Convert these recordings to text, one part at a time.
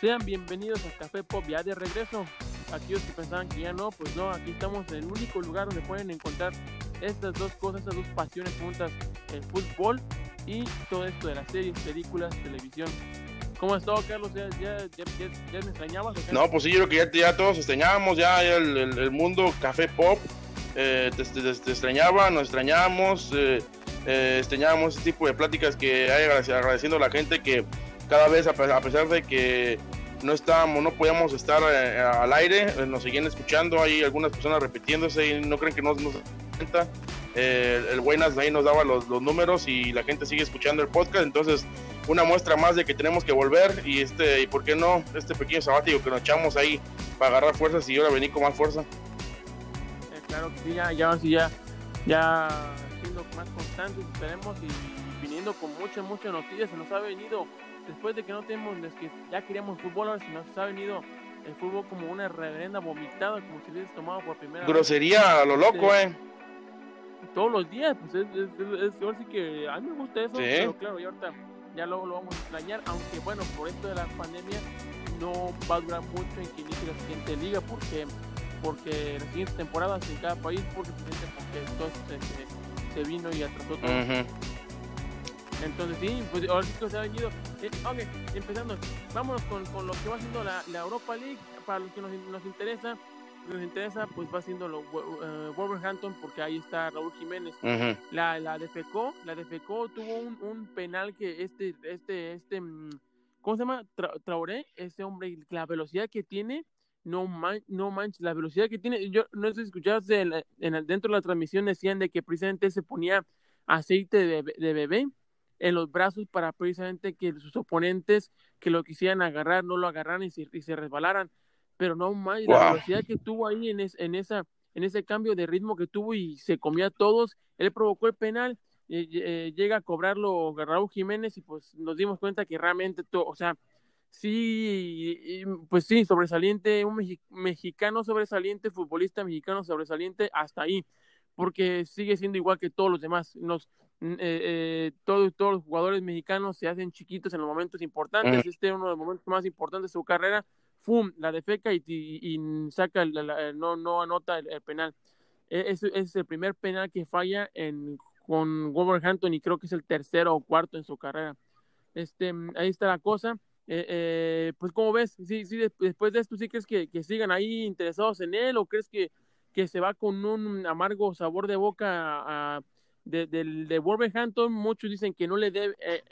Sean bienvenidos a Café Pop ya de regreso. Aquellos que pensaban que ya no, pues no, aquí estamos en el único lugar donde pueden encontrar estas dos cosas, estas dos pasiones juntas, el fútbol y todo esto de las series, películas, televisión. ¿Cómo has estado, Carlos? ¿Ya, ya, ya, ya me extrañabas? No, pues sí, yo creo que ya, todos extrañábamos, ya, el, el, el, mundo Café Pop eh, te, te, te, extrañaba, nos extrañábamos, eh, eh, extrañábamos ese tipo de pláticas que hay agradeciendo a la gente que cada vez, a pesar de que no estábamos, no podíamos estar eh, al aire, eh, nos seguían escuchando, hay algunas personas repitiéndose y no creen que no nos cuenta. Eh, el Buenas ahí nos daba los, los, números y la gente sigue escuchando el podcast, entonces una muestra más de que tenemos que volver y este, y por qué no, este pequeño sabático que nos echamos ahí para agarrar fuerzas y ahora venir con más fuerza. Eh, claro que sí, ya, ya, ya, ya siendo más constantes, esperemos y viniendo con muchas, muchas noticias, se nos ha venido después de que no tenemos, que ya queríamos fútbol, ahora se nos ha venido el fútbol como una reverenda vomitada, como si hubieses tomado por primera Grosería vez. a lo loco, eh. Todos los días, pues es, es, es, es ahora sí que a mí me gusta eso, Sí. pero claro, y ahorita ya luego lo vamos a extrañar, aunque bueno, por esto de la pandemia no va a durar mucho en que inicie la siguiente liga, porque porque las siguientes temporadas en cada país, porque, porque todo se, se vino y atrasó todo. Uh -huh. Entonces sí, pues ahora sí que se ha venido. Eh, ok, empezando, vámonos con, con, lo que va haciendo la, la, Europa League, para los que nos, nos interesa, nos interesa, pues va haciendo lo, uh, Wolverhampton, porque ahí está Raúl Jiménez. Uh -huh. La, la defecó, la defecó, tuvo un, un penal que este, este, este, mm, ¿cómo se llama? Tra Traoré, este hombre, la velocidad que tiene, no, man, no manches, la velocidad que tiene, yo no sé si escuchaste en, en el, dentro de la transmisión decían de que precisamente se ponía aceite de, de bebé en los brazos para precisamente que sus oponentes que lo quisieran agarrar no lo agarraran y se, y se resbalaran pero no más wow. la velocidad que tuvo ahí en, es, en esa en ese cambio de ritmo que tuvo y se comía a todos él provocó el penal eh, eh, llega a cobrarlo Raúl Jiménez y pues nos dimos cuenta que realmente todo o sea sí pues sí sobresaliente un mexi mexicano sobresaliente futbolista mexicano sobresaliente hasta ahí porque sigue siendo igual que todos los demás. Nos, eh, eh, todos, todos los jugadores mexicanos se hacen chiquitos en los momentos importantes. Mm. Este es uno de los momentos más importantes de su carrera. ¡Fum! La defeca y, y, y saca, la, la, no, no anota el, el penal. Es, es, el primer penal que falla en, con Wolverhampton y creo que es el tercero o cuarto en su carrera. Este, ahí está la cosa. Eh, pues, ¿cómo ves? Sí, sí, después de esto, ¿sí crees que, que sigan ahí interesados en él o crees que que se va con un amargo sabor de boca a, a, de, de, de, Wolverhampton. Muchos dicen que no le debe, eh,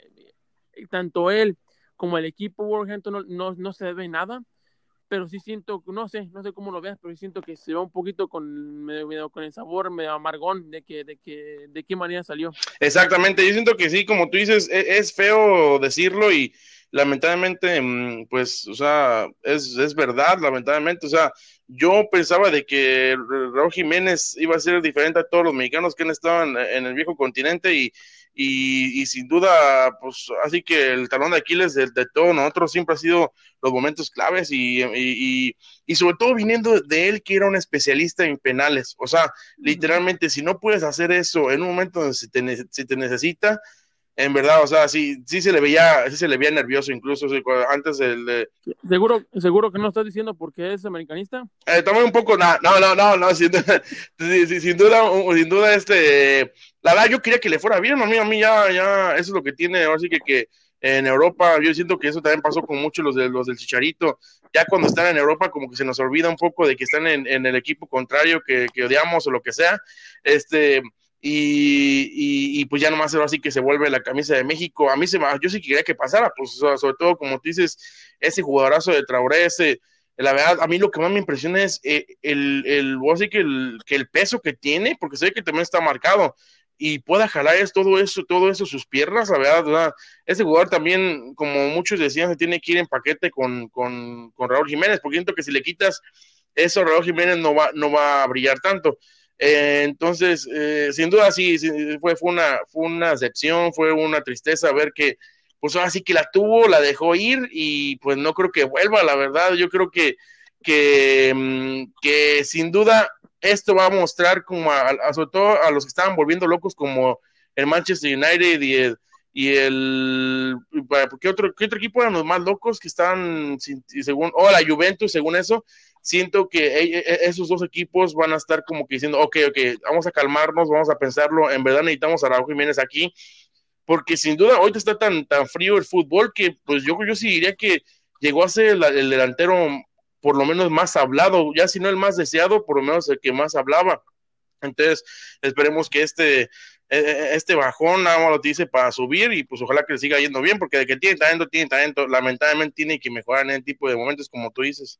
tanto él como el equipo Wolverhampton no, no, no, se debe nada, pero sí siento, no sé, no sé cómo lo veas, pero sí siento que se va un poquito con, medio, con el sabor medio amargón de que, de que, de qué manera salió. Exactamente, yo siento que sí, como tú dices, es, es feo decirlo y lamentablemente, mm, pues, o sea, es, es verdad, lamentablemente, o sea, yo pensaba de que Raúl Jiménez iba a ser diferente a todos los mexicanos que han estado en, en el viejo continente y, y, y, sin duda, pues así que el talón de Aquiles de, de todos nosotros siempre ha sido los momentos claves y, y, y, sobre todo viniendo de él que era un especialista en penales, o sea, literalmente si no puedes hacer eso en un momento donde se te, se te necesita, en verdad, o sea, sí, sí se le veía, sí se le veía nervioso incluso antes del de... seguro, seguro que no estás diciendo porque es americanista. Eh, también un poco, no, no, no, no, no sin, sin, sin, duda, sin duda, este, la verdad yo quería que le fuera bien, a mí, a mí ya, ya, eso es lo que tiene, así que que en Europa, yo siento que eso también pasó con muchos los de los del Chicharito, ya cuando están en Europa como que se nos olvida un poco de que están en, en el equipo contrario que, que odiamos o lo que sea, este y, pues ya nomás era así que se vuelve la camisa de México. A mí se yo sí quería que pasara, pues sobre todo como tú dices, ese jugadorazo de Traoré, ese, la verdad, a mí lo que más me impresiona es eh, el, el, el, que el, peso que tiene, porque sé que también está marcado y pueda jalar todo eso, todo eso sus piernas, la verdad, ¿verdad? ese jugador también, como muchos decían, se tiene que ir en paquete con, con, con Raúl Jiménez, porque siento que si le quitas eso, Raúl Jiménez no va, no va a brillar tanto. Eh, entonces, eh, sin duda sí, fue, fue, una, fue una decepción, fue una tristeza ver que, pues ahora sí que la tuvo, la dejó ir y pues no creo que vuelva, la verdad, yo creo que, que, que sin duda esto va a mostrar como a, sobre todo a los que estaban volviendo locos como el Manchester United y el, y el ¿qué otro, qué otro equipo eran los más locos que están según o la Juventus según eso siento que e, e, esos dos equipos van a estar como que diciendo ok ok vamos a calmarnos vamos a pensarlo en verdad necesitamos a Raúl Jiménez aquí porque sin duda ahorita está tan tan frío el fútbol que pues yo yo sí diría que llegó a ser el, el delantero por lo menos más hablado ya si no el más deseado por lo menos el que más hablaba entonces esperemos que este e, este bajón nada más lo dice para subir y pues ojalá que le siga yendo bien, porque de que tiene talento, tiene talento, lamentablemente tiene que mejorar en el tipo de momentos como tú dices.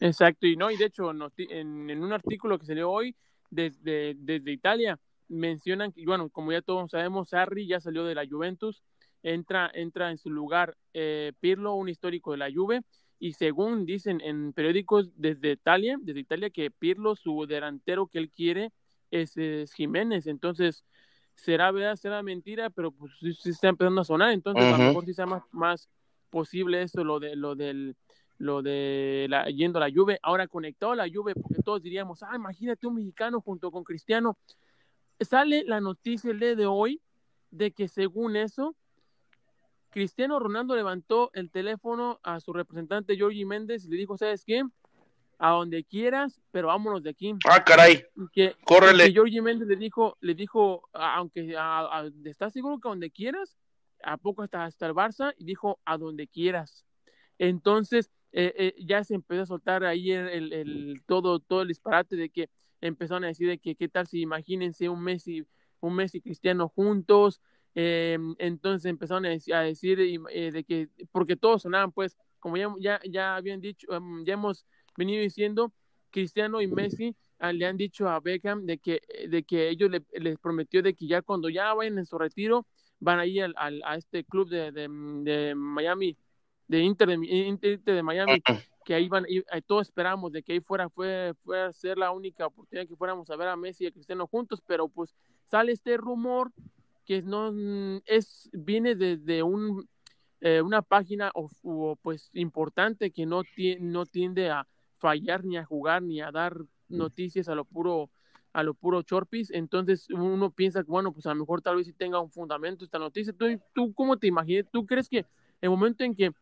Exacto, y no, y de hecho en, un artículo que salió hoy desde, desde Italia mencionan que, bueno, como ya todos sabemos, Sarri ya salió de la Juventus, entra, entra en su lugar eh, Pirlo, un histórico de la Juve, y según dicen en periódicos desde Italia, desde Italia que Pirlo, su delantero que él quiere, es, Jiménez. Entonces, será verdad, será mentira, pero pues sí, está empezando a sonar. Entonces, a lo mejor sí sea más, más posible eso, lo de lo del lo de la, yendo a la Juve, ahora conectado a la Juve, porque todos diríamos, ah, imagínate un mexicano junto con Cristiano. Sale la noticia el día de hoy de que según eso, Cristiano Ronaldo levantó el teléfono a su representante Jorge Méndez y le dijo, ¿sabes qué? a donde quieras, pero vámonos de aquí. Ah, caray. Que, Córrele. Que Georgie Méndez le dijo, le dijo, aunque estás seguro que a donde quieras, a poco hasta, hasta el Barça, y dijo a donde quieras. Entonces, eh, eh, ya se empezó a soltar ahí el, el, todo, todo el disparate de que empezaron a decir de que qué tal si imagínense un Messi, un Messi cristiano juntos, eh, entonces empezaron a decir, decir de que, porque todos sonaban pues, como ya, ya, ya habían dicho, em, ya hemos venido diciendo, Cristiano y Messi ah, le han dicho a Beckham de que, de que ellos les prometió de que ya cuando ya vayan en su retiro, van a ir al, a este club de, de, Miami, de Inter de, Inter de Miami, que ahí van, y, todos esperamos de que ahí fuera, fue, fuera a ser la única oportunidad que fuéramos a ver a Messi y a Cristiano juntos, pero pues sale este rumor que no es, viene desde un, eh, una página o, pues importante que no, no tiende a, fallar ni a jugar ni a dar noticias a lo puro a lo puro chorpis, entonces uno piensa que bueno, pues a lo mejor tal vez sí tenga un fundamento esta noticia. ¿Tú, tú cómo te imaginas? ¿Tú crees que el momento en que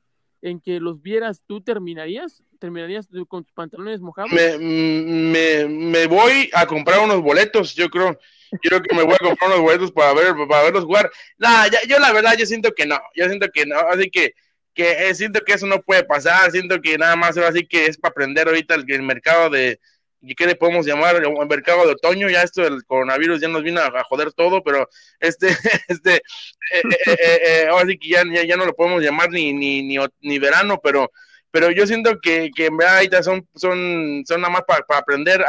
en que los vieras, tú terminarías? ¿Terminarías con tus pantalones mojados? Me, me, me voy a comprar unos boletos, yo creo. Yo creo que me voy a comprar unos boletos para ver para verlos jugar. Nah, yo la verdad yo siento que no, yo siento que no, así que que eh, siento que eso no puede pasar, siento que nada más así que es para aprender ahorita el mercado de, ¿qué le podemos llamar? El mercado de otoño, ya esto del coronavirus ya nos vino a, joder todo, pero este, este, eh, eh, ahora sí que ya, ya, no lo podemos llamar ni, ni, ni, ni verano, pero pero yo siento que, que en verdad son, son, son nada más para aprender.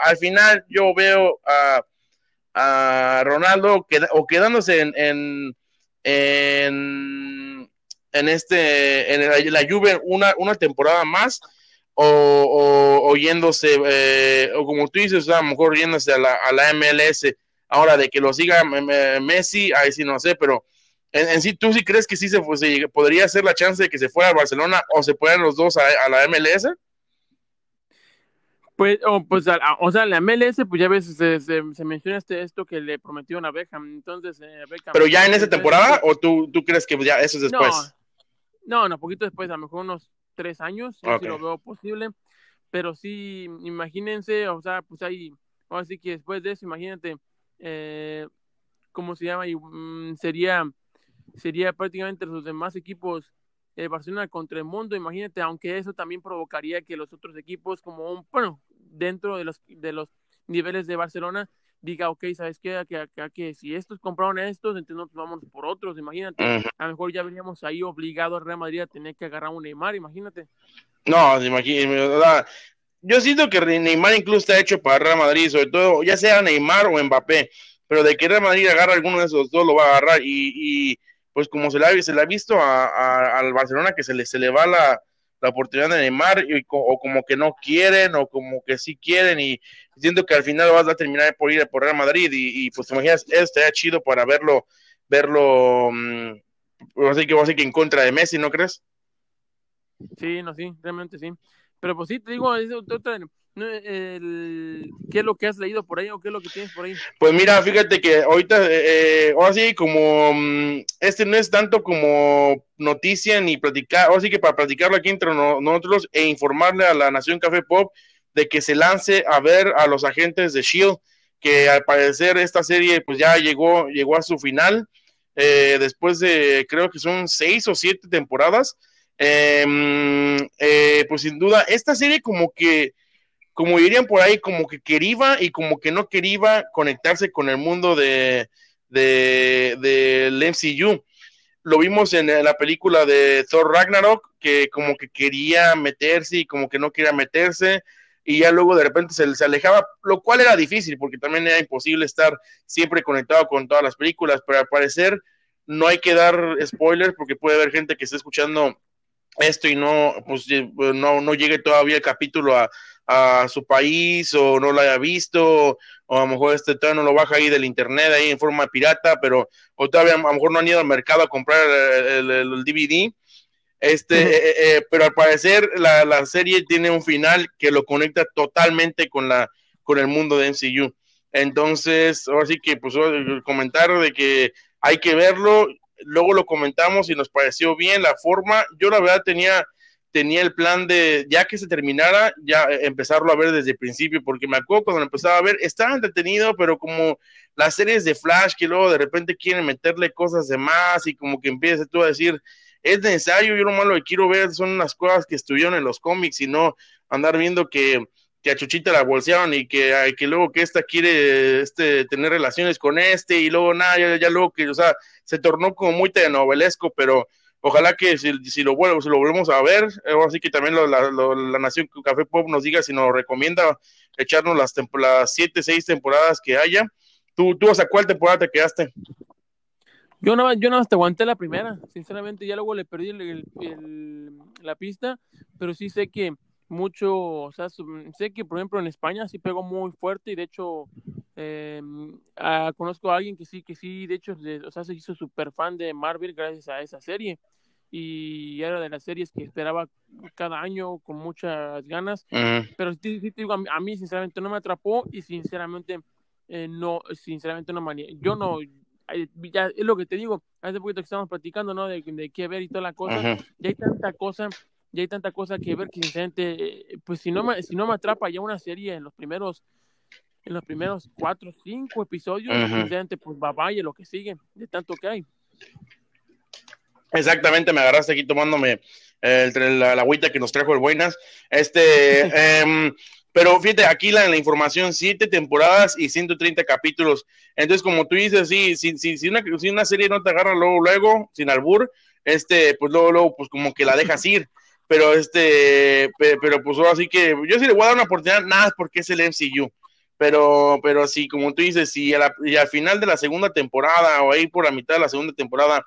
al final yo veo a, a Ronaldo o quedándose en, en, en en este en la Juve una, una temporada más o, o, yéndose eh, o como tú dices a lo mejor yéndose a la, a la MLS ahora de que lo siga Messi ahí sí no sé pero en, sí tú sí crees que sí se, podría hacer la chance de que se fuera a Barcelona o se puedan los dos a, la MLS pues, o, pues, o sea, la MLS, pues ya ves, se, se, menciona este, esto que le prometió a Beckham, entonces eh, ¿Pero ya en esa temporada o tú, tú crees que ya eso es después? No, no, poquito después, a lo mejor unos tres años, si lo veo posible. Pero sí, imagínense, o sea, pues ahí, así que después de eso, imagínate, eh, ¿cómo se llama? Y, mm, sería, sería prácticamente los demás equipos eh, Barcelona contra el mundo, imagínate, aunque eso también provocaría que los otros equipos, como un, bueno, dentro de los, de los niveles de Barcelona, diga, ok, ¿sabes qué? Que, que, si estos compraron estos, entonces nosotros vamos por otros, imagínate. A lo mejor ya veníamos ahí obligados a Real Madrid a tener que agarrar un Neymar, imagínate. No, imagínate, yo siento que Neymar incluso está hecho para Real Madrid, sobre todo, ya sea Neymar o Mbappé, pero de que Real Madrid agarra alguno de esos dos, lo va a agarrar. Y, y pues como se le ha, se ha visto a, al Barcelona que se le, se le va la, la oportunidad de Neymar y, o como que no quieren o como que sí quieren y siento que al final vas a terminar por ir por Real Madrid y, pues te imaginas, estaría chido para verlo, verlo, mmm, así que vamos a que en contra de Messi, ¿no crees? Sí, no, sí, realmente sí. Pero pues sí, te digo, es otra, ¿Qué es lo que has leído por ahí o qué es lo que tienes por ahí? Pues mira, fíjate que ahorita, eh, ahora sí, como mm, este no es tanto como noticia ni platicar, ahora sí que para platicarlo aquí entre nosotros e informarle a la Nación Café Pop de que se lance a ver a los agentes de Shield, que al parecer esta serie pues ya llegó, llegó a su final, eh, después de creo que son seis o siete temporadas. Em, eh, pues sin duda, esta serie como que como dirían por ahí, como que quería y como que no quería conectarse con el mundo de, de, del MCU. Lo vimos en la película de Thor Ragnarok, que como que quería meterse y como que no quería meterse, y ya luego de repente se, se alejaba, lo cual era difícil, porque también era imposible estar siempre conectado con todas las películas, pero al parecer no hay que dar spoilers, porque puede haber gente que esté escuchando esto y no, pues, no, no llegue todavía el capítulo a, a su país o no lo haya visto o a lo mejor este todavía no lo baja ahí del internet ahí en forma pirata pero o todavía a lo mejor no han ido al mercado a comprar el, DVD este eh, eh, pero al parecer la, la, serie tiene un final que lo conecta totalmente con la con el mundo de MCU entonces ahora sí que pues el comentario de que hay que verlo luego lo comentamos y nos pareció bien la forma. Yo la verdad tenía tenía el plan de, ya que se terminara, ya eh, empezarlo a ver desde el principio, porque me acuerdo cuando lo empezaba a ver, estaba entretenido, pero como las series de Flash que luego de repente quieren meterle cosas de más y como que empieza tú a decir, es necesario, yo lo malo que quiero ver son unas cosas que estuvieron en los cómics y no andar viendo que, que a Chuchita la bolsearon y que, que luego que esta quiere este, tener relaciones con este y luego nada, ya, luego que, o sea, se tornó como muy telenovelesco, pero Ojalá que si, si lo, si lo volvemos a ver, así que también la, la, Nación Café Pop nos diga si nos recomienda echarnos las, las siete, seis temporadas que haya. ¿Tú, ¿Tú hasta cuál temporada te quedaste? Yo no, yo no te aguanté la primera, sinceramente, ya luego le perdí la pista, pero sí sé que mucho, o sea, sé que por ejemplo en España sí pegó muy fuerte y de hecho eh, conozco a alguien que sí, que sí, de hecho, o sea, se hizo súper fan de Marvel gracias a esa serie. Y era de las series que esperaba cada año con muchas ganas, pero sí, te digo, a mí, sinceramente no me atrapó y sinceramente eh, no, sinceramente no yo no, ya es lo que te digo, hace poquito que estamos platicando, ¿no? De, de qué ver y toda la cosa, ya hay tanta cosa ya hay tanta cosa que ver que sinceramente, eh, pues si no me, si no me atrapa ya una serie en los primeros, en los primeros cuatro, cinco episodios, sinceramente, pues va vaya lo que sigue, de tanto que hay. Exactamente, me agarraste aquí tomándome eh, la, la, agüita que nos trajo el Buenas. Este, em, pero fíjate, aquí la, la, información, siete temporadas y 130 capítulos. Entonces, como tú dices, sí, si, si, si, una, si una serie no te agarra luego, luego, sin albur, este, pues luego, luego, pues como que la dejas ir pero este, pero, pues así que yo sí le voy a dar una oportunidad, nada, porque es el MCU. Pero, pero sí, como tú dices, si y al final de la segunda temporada o ahí por la mitad de la segunda temporada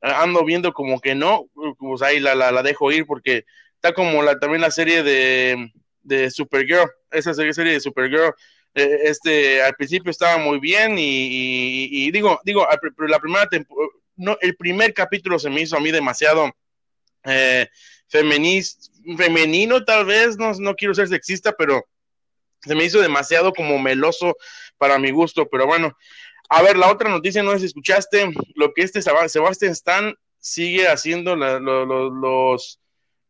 ando viendo como que no, pues ahí la, la, dejo ir porque está como la, también la serie de, de Supergirl, esa serie, de Supergirl, eh, este, al principio estaba muy bien y, digo, digo, la primera no, el primer capítulo se me hizo a mí demasiado eh, femenino tal vez, no, no quiero ser sexista, pero se me hizo demasiado como meloso para mi gusto, pero bueno. A ver, la otra noticia, no sé si escuchaste lo que este Sebastián Stan sigue haciendo los,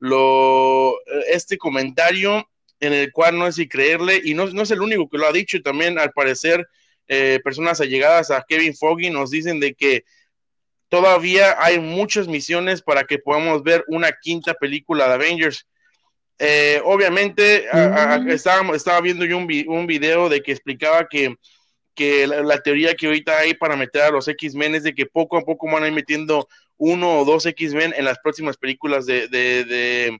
lo, este comentario en el cual no es si creerle, y no, no, es el único que lo ha dicho, también al parecer eh, personas allegadas a Kevin Foggy nos dicen de que todavía hay muchas misiones para que podamos ver una quinta película de Avengers. Eh, obviamente, estaba, viendo yo un, un, video de que explicaba que, que la, teoría que ahorita hay para meter a los X-Men es de que poco a poco van a ir metiendo uno o dos X-Men en las próximas películas de, de, de,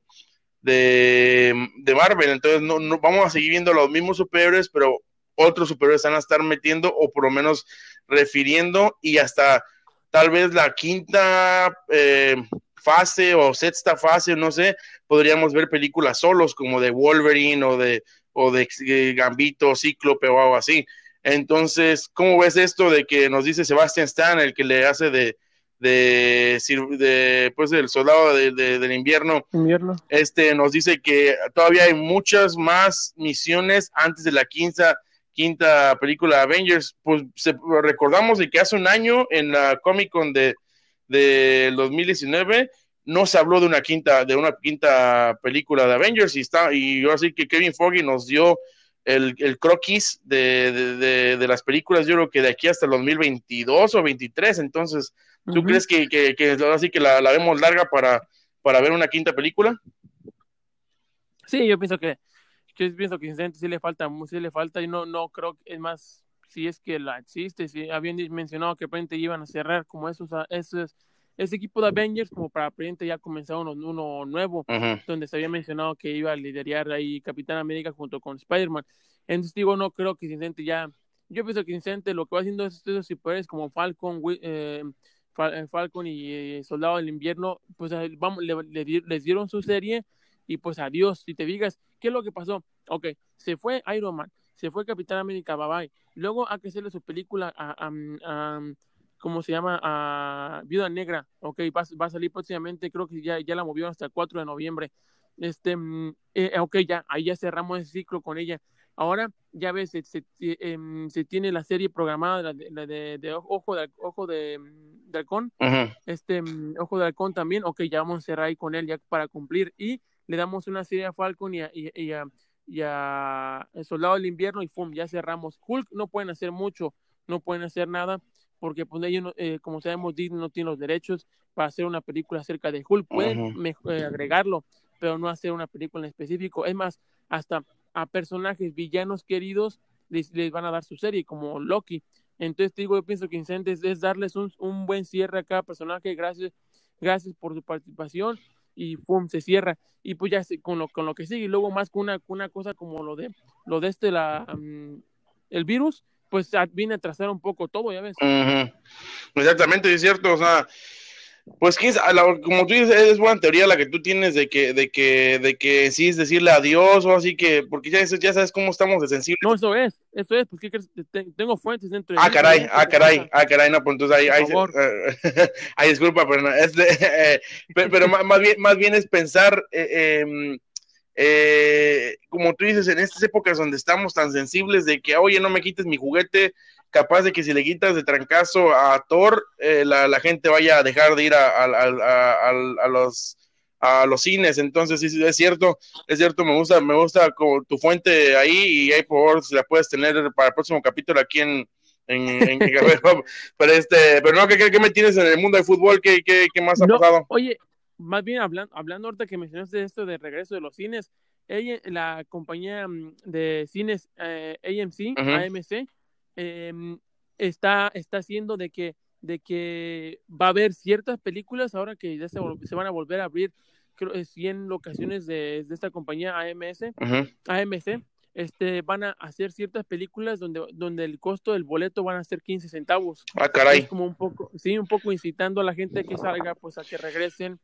Marvel. Entonces, no, no, vamos a seguir viendo los mismos superhéroes, pero otros superhéroes van a estar metiendo o por lo menos refiriendo y hasta tal vez la quinta eh, fase o sexta fase, no sé, podríamos ver películas solos como de Wolverine o de, o de eh, Gambito, Cíclope o algo así. Entonces, ¿cómo ves esto de que nos dice Sebastian Stan, el que le hace de, de, de pues del soldado del invierno, invierno, este nos dice que todavía hay muchas más misiones antes de la quinta quinta película Avengers. Pues recordamos de que hace un año en la Comic Con de del 2019 no se habló de una quinta de una quinta película de Avengers y está y yo así que Kevin Foggy nos dio el, el croquis de, de, las películas, yo creo que de aquí hasta el 2022 o 23, entonces, ¿tú crees que, que, que, así que la, la, vemos larga para, para ver una quinta película? Sí, yo pienso que yo pienso que sí le falta, sí le falta y no, no creo que es más si es que la existe, si habían mencionado que frente iban a cerrar como esos, esos ese equipo de Avengers como para frente ya comenzó uno, uno nuevo, donde se había mencionado que iba a liderar ahí Capitán América junto con Spider-Man. Entonces digo, no creo que Incente ya, yo pienso que Incente lo que va haciendo es esos superhéroes como Falcon, eh, eh, Falcon y eh, Soldado del Invierno, pues vamos, les dieron su serie y pues adiós. Si te digas, ¿qué es lo que pasó? Ok, se fue Iron Man, se fue Capitán América, bye bye. Luego hay que hacerle su película a, a ¿cómo se llama? A Viuda Negra, ok, va, va, a salir próximamente, creo que ya, ya la movió hasta el 4 de noviembre. Este, mm, eh, ok, ya, ahí ya cerramos ese ciclo con ella. Ahora, ya ves, se, se, em, tiene la serie programada, la de, de, Ojo de, Ojo de, mm, Halcón, este, mm, Ojo de Halcón también, ok, ya vamos a cerrar ahí con él ya para cumplir y le damos una serie a Falcon y a, y, a, y a El Soldado del Invierno y ¡pum! ya cerramos. Hulk no pueden hacer mucho, no pueden hacer nada porque pues ellos, eh, como sabemos, Disney no tiene los derechos para hacer una película acerca de Hulk. Pueden eh, agregarlo, pero no hacer una película en específico. Es más, hasta a personajes villanos queridos les, van a dar su serie, como Loki. Entonces, digo, yo pienso que Incentes es darles un, un, buen cierre a cada personaje. Gracias, gracias por su participación. Y pum, se cierra. Y pues ya con lo, con lo que sigue. Y luego más con una, una cosa como lo de lo de este, la, mm, el virus, pues viene a trazar un poco todo, ya ves. Exactamente, es cierto, o sea, pues como tú dices, es buena teoría la que tú tienes de que, de que, de que sí es decirle adiós o así que, porque ya, ya sabes cómo estamos de sensibles. No, eso es, eso es, porque tengo fuentes dentro de Ah, caray, ah, caray, ah, caray, no, pues entonces ahí, ahí, ay, disculpa, pero, es de, pero, más, bien, más bien es pensar, eh, em, eh, como tú dices, en estas épocas donde estamos tan sensibles de que, oye, no me quites mi juguete, capaz de que si le quitas de trancazo a Thor, eh, la, gente vaya a dejar de ir a, a, los a los cines, entonces sí, es cierto, es cierto, me gusta, me gusta como tu fuente ahí y ahí por favor si la puedes tener para el próximo capítulo aquí en, en, pero este, pero no, ¿qué, ¿qué, me tienes en el mundo del fútbol? ¿Qué, qué, qué más ha pasado? Oye, más bien hablando, hablando ahorita que mencionaste esto de regreso de los cines, ella, la compañía mm, de cines eh, AMC, AMC, em, está, está haciendo de que, de que va a haber ciertas películas ahora que ya se, se van a volver a abrir creo, 100 locaciones de, de esta compañía AMS, AMC, este, van a hacer ciertas películas donde, donde el costo del boleto van a ser 15 centavos. Ah, caray. Es como un poco, sí, un poco incitando a la gente que salga, pues a que regresen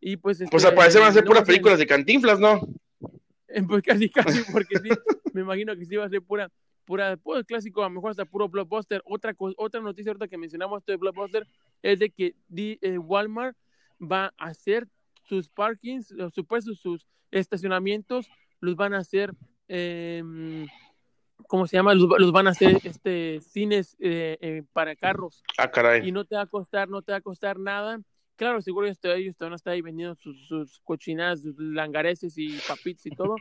y pues, pues al parecer van a ser puras películas de cantinflas, ¿no? Pues casi, casi, porque sí, me imagino que sí va a ser pura, pura, pues clásico, a lo mejor hasta puro blockbuster. Otra, otra noticia ahorita que mencionamos esto de blockbuster es de que eh, Walmart va a hacer sus parkings, los supuestos, sus estacionamientos, los van a hacer, eh, ¿cómo se llama? Los, van a hacer este cines eh, eh, para carros. Ah, caray. Y no te va a costar, no te va a costar nada claro, seguro ellos van a estar ahí vendiendo sus, sus cochinadas, sus langareces y papitos y todo,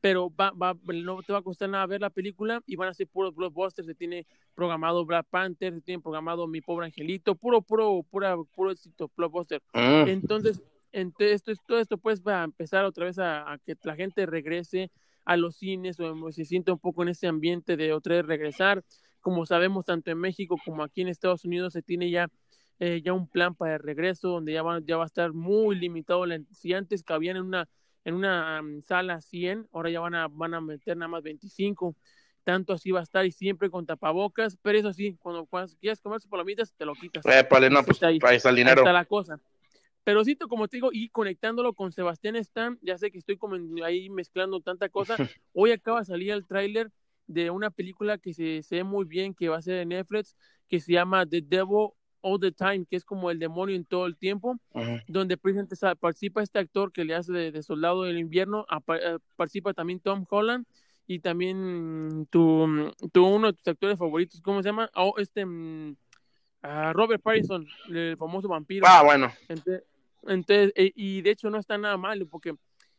pero va, va, no te va a costar nada ver la película y van a ser puros blockbusters, se tiene programado Black Panther, se tiene programado Mi Pobre Angelito, puro, puro, pura, puro éxito blockbuster. Mm. Entonces, entonces esto, todo esto pues va a empezar otra vez a, que la gente regrese a los cines o se sienta un poco en ese ambiente de otra vez regresar. Como sabemos, tanto en México como aquí en Estados Unidos se tiene ya eh, ya un plan para el regreso donde ya va, ya va a estar muy limitado. Si antes cabían en una, en una sala 100, ahora ya van a, van a meter nada más 25. Tanto así va a estar y siempre con tapabocas, pero eso sí, cuando, quieras comer sus palomitas, te lo quitas. Eh, no, pues ahí, está el dinero. está la cosa. Pero sí, como te digo, y conectándolo con Sebastián Stan, ya sé que estoy como ahí mezclando tanta cosa. Hoy acaba de salir el tráiler de una película que se, se ve muy bien, que va a ser en Netflix, que se llama The Devil All the Time, que es como el demonio en todo el tiempo, donde precisamente sa- participa este actor que le hace de, de soldado del invierno, eh, participa también Tom Holland y también tu, tu uno de tus actores favoritos, ¿cómo se llama? Oh, este ah, Robert Pattinson, el famoso vampiro. Ah, bueno. Entonces, entonces, eh, y de hecho no está nada mal, porque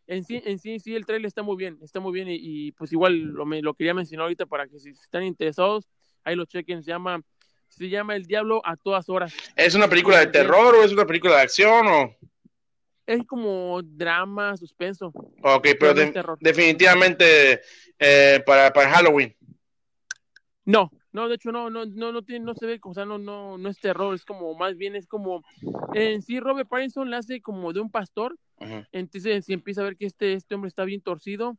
en sí, en sí, sí, el trailer está muy bien, está muy bien, y, y, pues igual lo, me, lo quería mencionar ahorita para que si están interesados, ahí lo chequen, se llama, se llama El Diablo a todas horas. ¿Es una película de terror o es una película de acción o...? Es como drama, suspenso. Ok, pero de- definitivamente eh, para, para Halloween. No, no, de hecho no, no, no, no tiene, no se ve, o sea, no, no, no es terror, es como, más bien es como, en sí Robert Pattinson le hace como de un pastor, entonces se empieza a ver que este, este hombre está bien torcido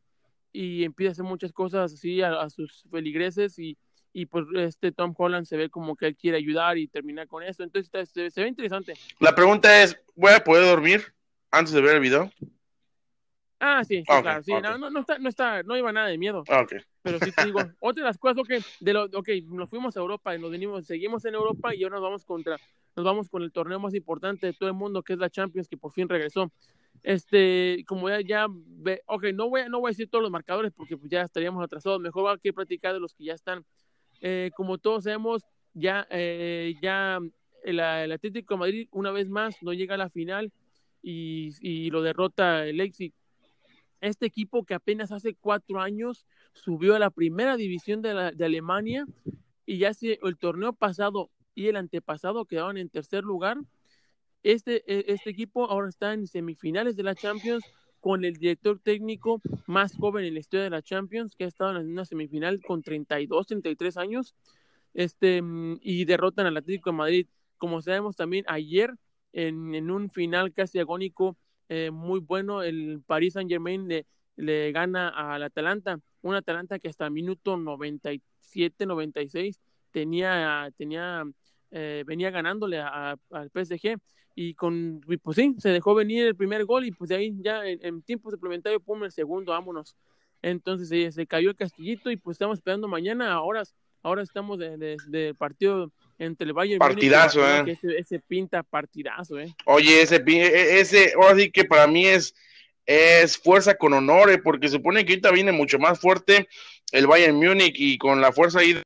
y empieza a hacer muchas cosas así a, a sus feligreses y, y pues este Tom Holland se ve como que él quiere ayudar y terminar con eso, entonces está- se, se ve interesante. La pregunta es, ¿voy a poder dormir antes de ver el video? Ah, sí, sí, Ok, claro, sí, ok. no, no, no está, no está, no iba nada de miedo. Ah, Ok. Pero sí te digo, otra de las cosas, ok, de lo, ok, nos fuimos a Europa y nos venimos, seguimos en Europa y ahora nos vamos contra, nos vamos con el torneo más importante de todo el mundo, que es la Champions, que por fin regresó. Este, como ya, ya ve, ok, no voy, a, no voy a decir todos los marcadores porque pues, ya estaríamos atrasados, mejor va que platicar de los que ya están. Eh, como todos sabemos, ya, eh, ya el, Atlético de Madrid una vez más no llega a la final y, lo derrota el Leipzig. Este equipo que apenas hace cuatro años subió a la primera división de, la- de Alemania y ya el torneo pasado y el antepasado quedaron en tercer lugar. Este, e- este equipo ahora está en semifinales de la Champions con el director técnico más joven en la historia de la Champions, que ha estado en una semifinal con 32, 33 años, este, mm, y derrotan al Atlético de Madrid. Como sabemos también ayer, en, en un final casi agónico, eh, muy bueno, el Paris Saint Germain le, le gana al Atalanta, un Atalanta que hasta el minuto 97, 96 tenía, tenía eh, venía ganándole al PSG y con y pues sí, se dejó venir el primer gol y pues de ahí ya en, en tiempo suplementario, pum, el segundo, vámonos. Entonces eh, se cayó el castillito y pues estamos esperando mañana a horas. Ahora estamos de, de- de partido entre el Bayern Múnich y Partidazo, Barcelona, eh. ese, ese pinta partidazo, eh. Oye, ese, pi- e- ese, ahora sí que para mí es, es fuerza con honores, porque supone que ahorita viene mucho más fuerte el Bayern Múnich y con la fuerza ahí de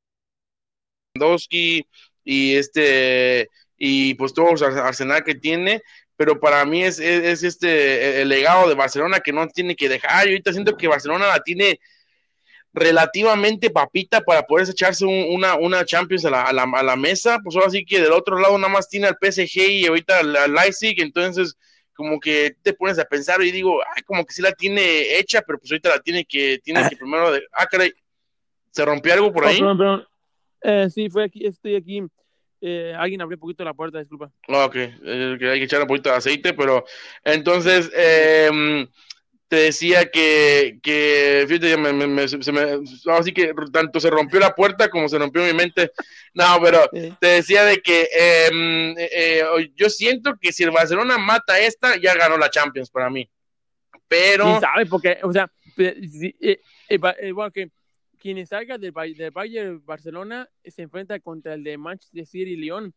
y este y pues todo el arsenal que tiene, pero para mí es, es, es este el legado de Barcelona que no tiene que dejar. Yo ahorita siento que Barcelona la tiene relativamente papita para poder echarse un- una, una Champions a la, a, la, a la mesa, pues ahora sí que del otro lado nada más tiene al PSG y ahorita al, Leipzig, entonces como que te pones a pensar y digo, ay, como que sí la tiene hecha, pero pues ahorita la tiene que, tiene que primero, de, ah, caray, ¿se rompió algo por Oh, ahí? perdón, perdón. Eh, sí, fue aquí, estoy aquí. Eh, alguien abrió un poquito la puerta, disculpa. No, ok, eh, que hay que echar un poquito de aceite, pero entonces eh, te decía que, que fíjate, me, me, me, se así que tanto se rompió la puerta como se rompió mi mente. No, pero te decía de que eh, eh, yo siento que si el Barcelona mata esta, ya ganó la Champions para mí. Pero ¿Quién sabe? Porque, o sea, eh, bueno, que quien salga del, del Bayern Barcelona se enfrenta contra el de Manchester City y León.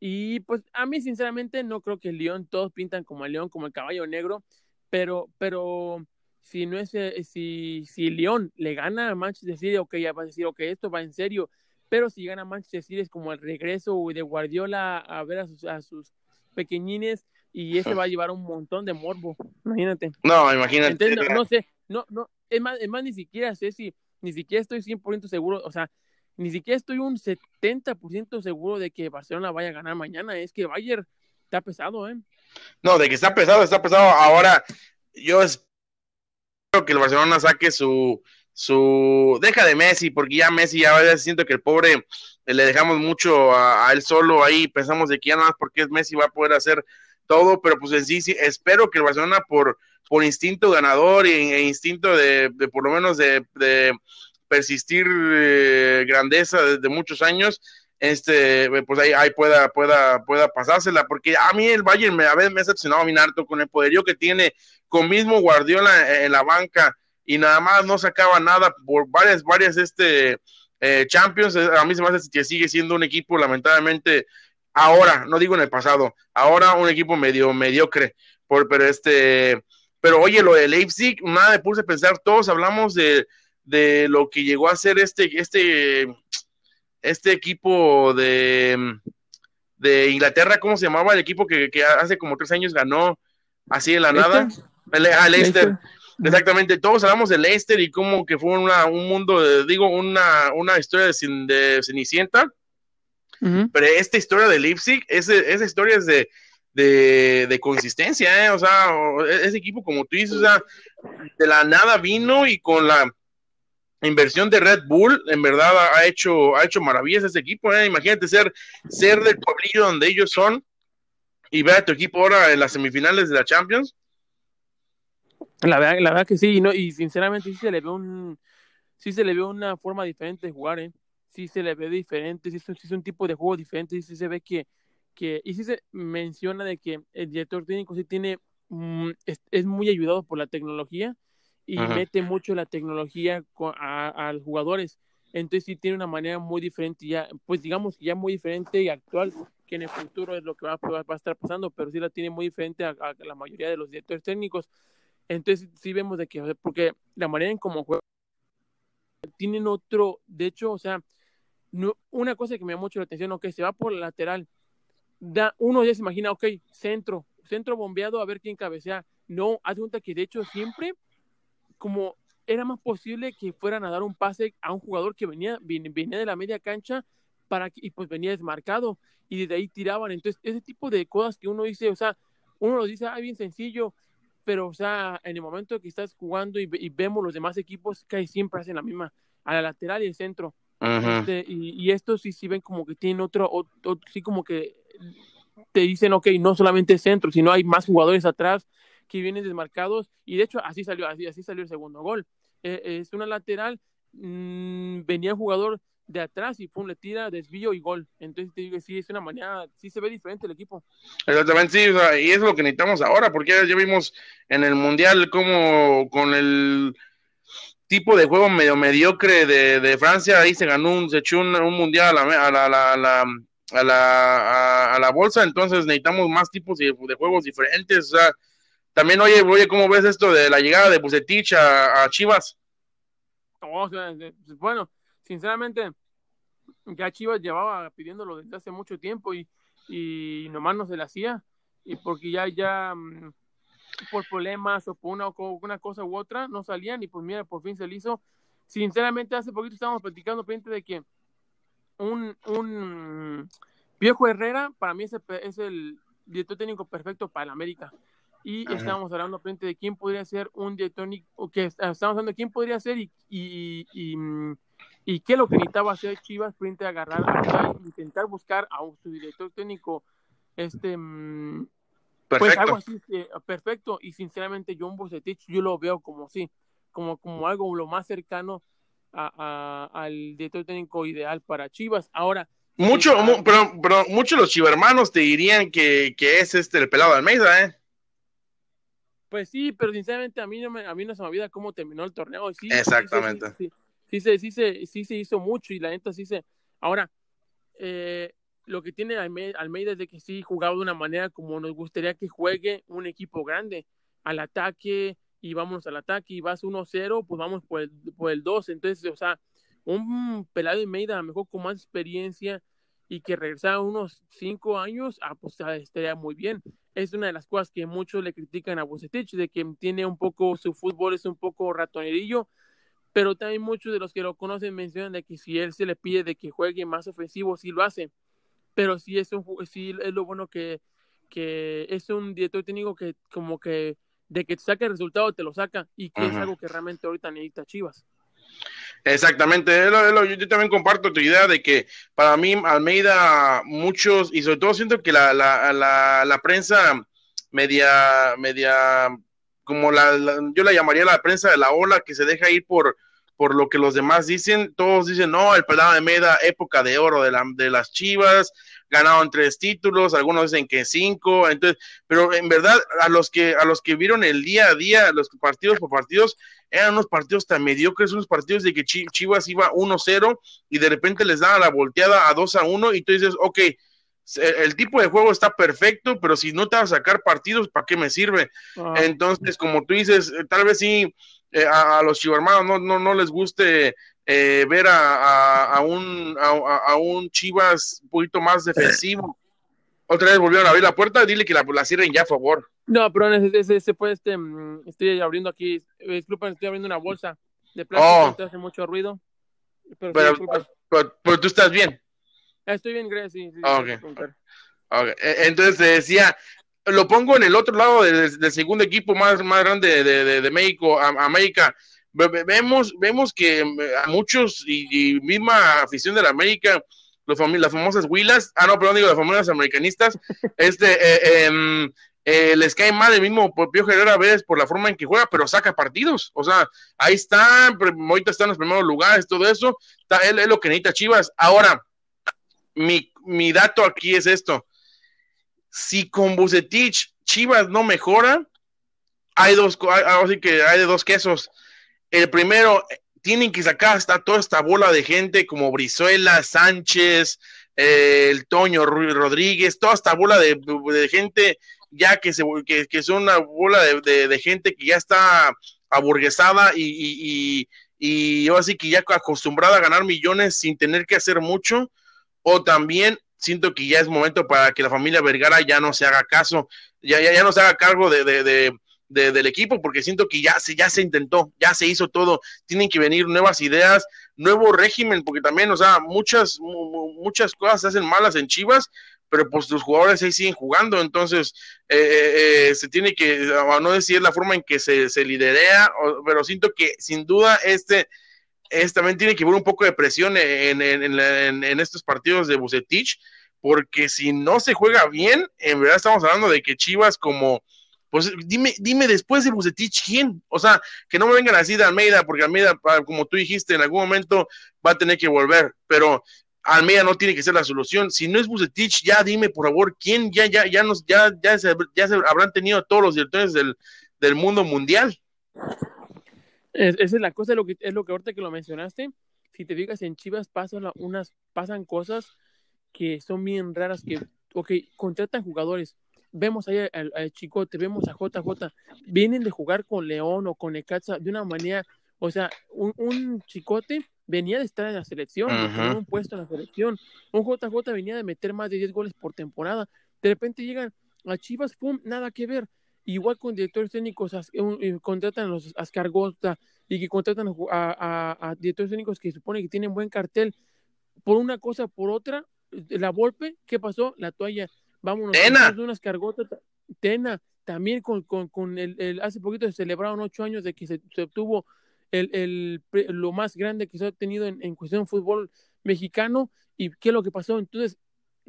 Y pues a mí, sinceramente, no creo que el León, todos pintan como el León, como el caballo negro, pero, pero si no es, eh, si, si León le gana a Manchester City, ok, ya va a decir, ok, esto va en serio, pero si gana Manchester City es como el regreso de Guardiola a ver a sus, a sus pequeñines y ese va a llevar un montón de morbo, imagínate. no, imagínate. Entonces, no, no sé, no, no, es más, es más, ni siquiera sé si, ni siquiera estoy 100% seguro, o sea, ni siquiera estoy un 70% seguro de que Barcelona vaya a ganar mañana, es que Bayern está pesado, ¿eh? No, de que está pesado, está pesado. Ahora, yo espero que el Barcelona saque su, su, deja de Messi, porque ya Messi, ya veces siento que el pobre le dejamos mucho a, a él solo ahí, pensamos de que ya nada más porque es Messi va a poder hacer todo, pero pues en sí, sí espero que el Barcelona por, por instinto ganador e, e instinto de, de, por lo menos de, de persistir eh, grandeza desde muchos años, este, pues ahí, ahí pueda, pueda, pueda pasársela, porque a mí el Bayern me, a veces me ha decepcionado bien harto con el poderío que tiene, con mismo Guardiola en la banca, y nada más no sacaba nada por varias, varias este, eh, Champions, a mí se me hace que sigue siendo un equipo lamentablemente ahora, no digo en el pasado, ahora un equipo medio mediocre, por, pero este, pero oye, lo de Leipzig, nada me puse a pensar, todos hablamos de, de lo que llegó a ser este, este, este equipo de, de Inglaterra, ¿cómo se llamaba? El equipo que, que hace como tres años ganó así de la nada. El, ah, Leicester. Exactamente, todos hablamos de Leicester y como que fue una, un mundo, de, digo, una, una historia de, de Cenicienta, pero esta historia de Leipzig, ese, esa historia es de, de, de consistencia, ¿eh? o sea, ese equipo, como tú dices, o sea, de la nada vino y con la inversión de Red Bull, en verdad ha hecho, ha hecho maravillas ese equipo, ¿eh? imagínate ser, ser del pueblillo donde ellos son y ver a tu equipo ahora en las semifinales de la Champions la verdad, la verdad que sí, y, no, y sinceramente sí se le ve un, sí se le ve una forma diferente de jugar, ¿eh? Sí se le ve diferente, sí, es un tipo de juego diferente, sí se ve que, que, y sí se menciona de que el director técnico sí tiene, mm, es, muy ayudado por la tecnología y mete mucho la tecnología a, los jugadores. Entonces sí tiene una manera muy diferente, ya, pues digamos ya muy diferente y actual que en el futuro es lo que va, va a estar pasando, pero sí la tiene muy diferente a la mayoría de los directores técnicos. Entonces sí vemos de que, porque la manera en cómo juegan, tienen otro, de hecho, o sea, una cosa que me da mucho la atención, ok, se va por la lateral, da, uno ya se imagina, ok, centro, centro bombeado, a ver quién cabecea. No, haz cuenta que de hecho siempre, como era más posible que fueran a dar un pase a un jugador que venía, venía de la media cancha para y pues venía desmarcado y desde ahí tiraban. Entonces, ese tipo de cosas que uno dice, o sea, uno lo dice, ah, bien sencillo, pero o sea, en el momento que estás jugando y, vemos los demás equipos, que siempre hacen la misma, a la lateral y el centro. Este, y, estos sí, sí ven como que tienen otro, sí como que te dicen, ok, no solamente centro, sino hay más jugadores atrás que vienen desmarcados, y de hecho así salió, así, así salió el segundo gol. Eh, es una lateral, mmm, venía el jugador de atrás y pum, le tira, desvío y gol. Entonces te digo, sí, es una manera, sí se ve diferente el equipo. Exactamente, sí, y es lo que necesitamos ahora, porque ya vimos en el Mundial como con el tipo de juego medio mediocre de, de Francia, ahí se ganó un, se echó un, Mundial a la, a la, a la, a la, a, la bolsa, entonces necesitamos más tipos de, juegos diferentes, o sea, también, oye, oye, ¿cómo ves esto de la llegada de Bucetich a, a Chivas? Oh, bueno, sinceramente, ya Chivas llevaba pidiéndolo desde hace mucho tiempo y, y nomás no se le hacía. Y porque ya, ya, mm, por problemas o por una, una cosa u otra, no salían y pues mira, por fin se le hizo. Sinceramente, hace poquito estábamos platicando, pendiente de que un, un viejo Herrera, para mí es el, es el director técnico perfecto para el América. Y estábamos hablando frente de quién podría ser un director técnico, que estábamos hablando de quién podría ser y, y, y mm, ¿Y qué lo que necesitaba hacer Chivas frente a agarrar, a intentar buscar a su director técnico? Este, pues perfecto. algo así, eh, perfecto. Y sinceramente, John Bucetich, yo lo veo como sí, como, como algo lo más cercano a, al director técnico ideal para Chivas. Ahora, mucho, pero, pero muchos los chivermanos te dirían que, que, es este el pelado de Almeida, ¿eh? Pues sí, pero sinceramente a mí no me, a mí no se me olvida cómo terminó el torneo. Sí, Exactamente. Sí, sí se, sí se, sí se hizo mucho y la neta sí se. Ahora, eh, lo que tiene Almeida es de que sí jugaba de una manera como nos gustaría que juegue un equipo grande, al ataque y vamos al ataque y vas 1-0, pues vamos por el, por el 2. Entonces, o sea, un pelado Almeida, a lo mejor con más experiencia y que regresara unos 5 años, ah, pues estaría muy bien. Es una de las cosas que muchos le critican a Bucetich, de que tiene un poco, su fútbol es un poco ratonerillo, pero también muchos de los que lo conocen mencionan de que si él se le pide de que juegue más ofensivo, sí lo hace, pero sí es, un, sí es lo bueno que, que es un director técnico que como que de que te saque el resultado te lo saca y que es algo que realmente ahorita necesita Chivas. Exactamente, yo, también comparto tu idea de que para mí Almeida, muchos, y sobre todo siento que la, la, la, la prensa media, media, como la, yo la llamaría la prensa de la ola, que se deja ir por, por lo que los demás dicen, todos dicen, no, el pelado de Meda, época de oro de, la, de las Chivas, ganaron tres títulos, algunos dicen que cinco, entonces, pero en verdad, a los que, a los que vieron el día a día, los partidos por partidos, eran unos partidos tan mediocres, unos partidos de que Chivas iba 1-0 y de repente les daba la volteada a 2 a 1 y tú dices, ok, el tipo de juego está perfecto, pero si no te vas a sacar partidos, ¿para qué me sirve? Ah. Entonces, como tú dices, eh, tal vez sí eh, a, a, los chivarmanos no, no, no les guste eh, ver a, a, un, a, un Chivas un poquito más defensivo. Otra vez volvieron a abrir la puerta, dile que la, la cierren ya, a favor. No, pero ese puede, este, mm, estoy abriendo aquí, disculpen, estoy abriendo una bolsa de plástico, oh. hace mucho ruido. Pero, pero, pero, pero, tú estás bien. Ah, estoy bien, gracias. Sí, sí, okay. okay. E, entonces decía, lo pongo en el otro lado del, del segundo equipo más, más grande de, de, de México, a, América. Vemos, vemos que a muchos y, y misma afición de la América, los fam las famosas Huilas, ah, no, perdón, digo, las famosas americanistas, este, eh, eh, eh, les cae mal el mismo Pío Herrera a veces por la forma en que juega, pero saca partidos. O sea, ahí está, ahorita está en los primeros lugares, todo eso. Está, él es lo que necesita Chivas. Ahora, mi, mi dato aquí es esto. Si con Bucetich Chivas no mejora, hay dos, así que hay de dos quesos. El primero, tienen que sacar hasta toda esta bola de gente como Brizuela, Sánchez, eh, el Toño Rodríguez, toda esta bola de, de gente ya que, se, que, que son una bola de, de, gente que ya está aburguesada y, y, y, y yo así que ya acostumbrada a ganar millones sin tener que hacer mucho, o también siento que ya es momento para que la familia Vergara ya no se haga caso, ya, ya, ya no se haga cargo de, de, de de, del equipo, porque siento que ya se, ya se intentó, ya se hizo todo, tienen que venir nuevas ideas, nuevo régimen, porque también, o sea, muchas, muchas cosas se hacen malas en Chivas, pero pues los jugadores ahí siguen jugando, entonces eh, eh, eh se tiene que, no decir la forma en que se, se liderea, pero siento que sin duda este, este también tiene que haber un poco de presión en, en estos partidos de Bucetich, porque si no se juega bien, en verdad estamos hablando de que Chivas como pues dime, dime después de Bucetich quién, o sea, que no me vengan así de Almeida, porque Almeida, como tú dijiste, en algún momento va a tener que volver, pero Almeida no tiene que ser la solución. Si no es Bucetich, ya dime por favor quién, ya, ya, ya nos, ya, ya se, ya se habrán tenido todos los directores del, del mundo mundial. Es, esa es la cosa, es lo que, es lo que ahorita que lo mencionaste, si te fijas en Chivas pasan unas, pasan cosas que son bien raras, que, ok, contratan jugadores, vemos ahí al, al, Chicote, vemos a JJ, vienen de jugar con León o con Necaxa de una manera, o sea, un, un Chicote venía de estar en la selección, -huh. de tener un puesto en la selección, un JJ venía de meter más de 10 goles por temporada, de repente llegan a Chivas, pum, nada que ver, igual con directores técnicos, contratan a los Ascargota y que contratan a, a, a directores técnicos que supone que tienen buen cartel, por una cosa, por otra, la golpe, ¿qué pasó? La toalla vámonos, Tena. unas cargotas, Tena, también con, con, con el, el, hace poquito se celebraron ocho años de que se, se obtuvo el, el, lo más grande que se ha tenido en, en cuestión de fútbol mexicano y qué es lo que pasó. Entonces,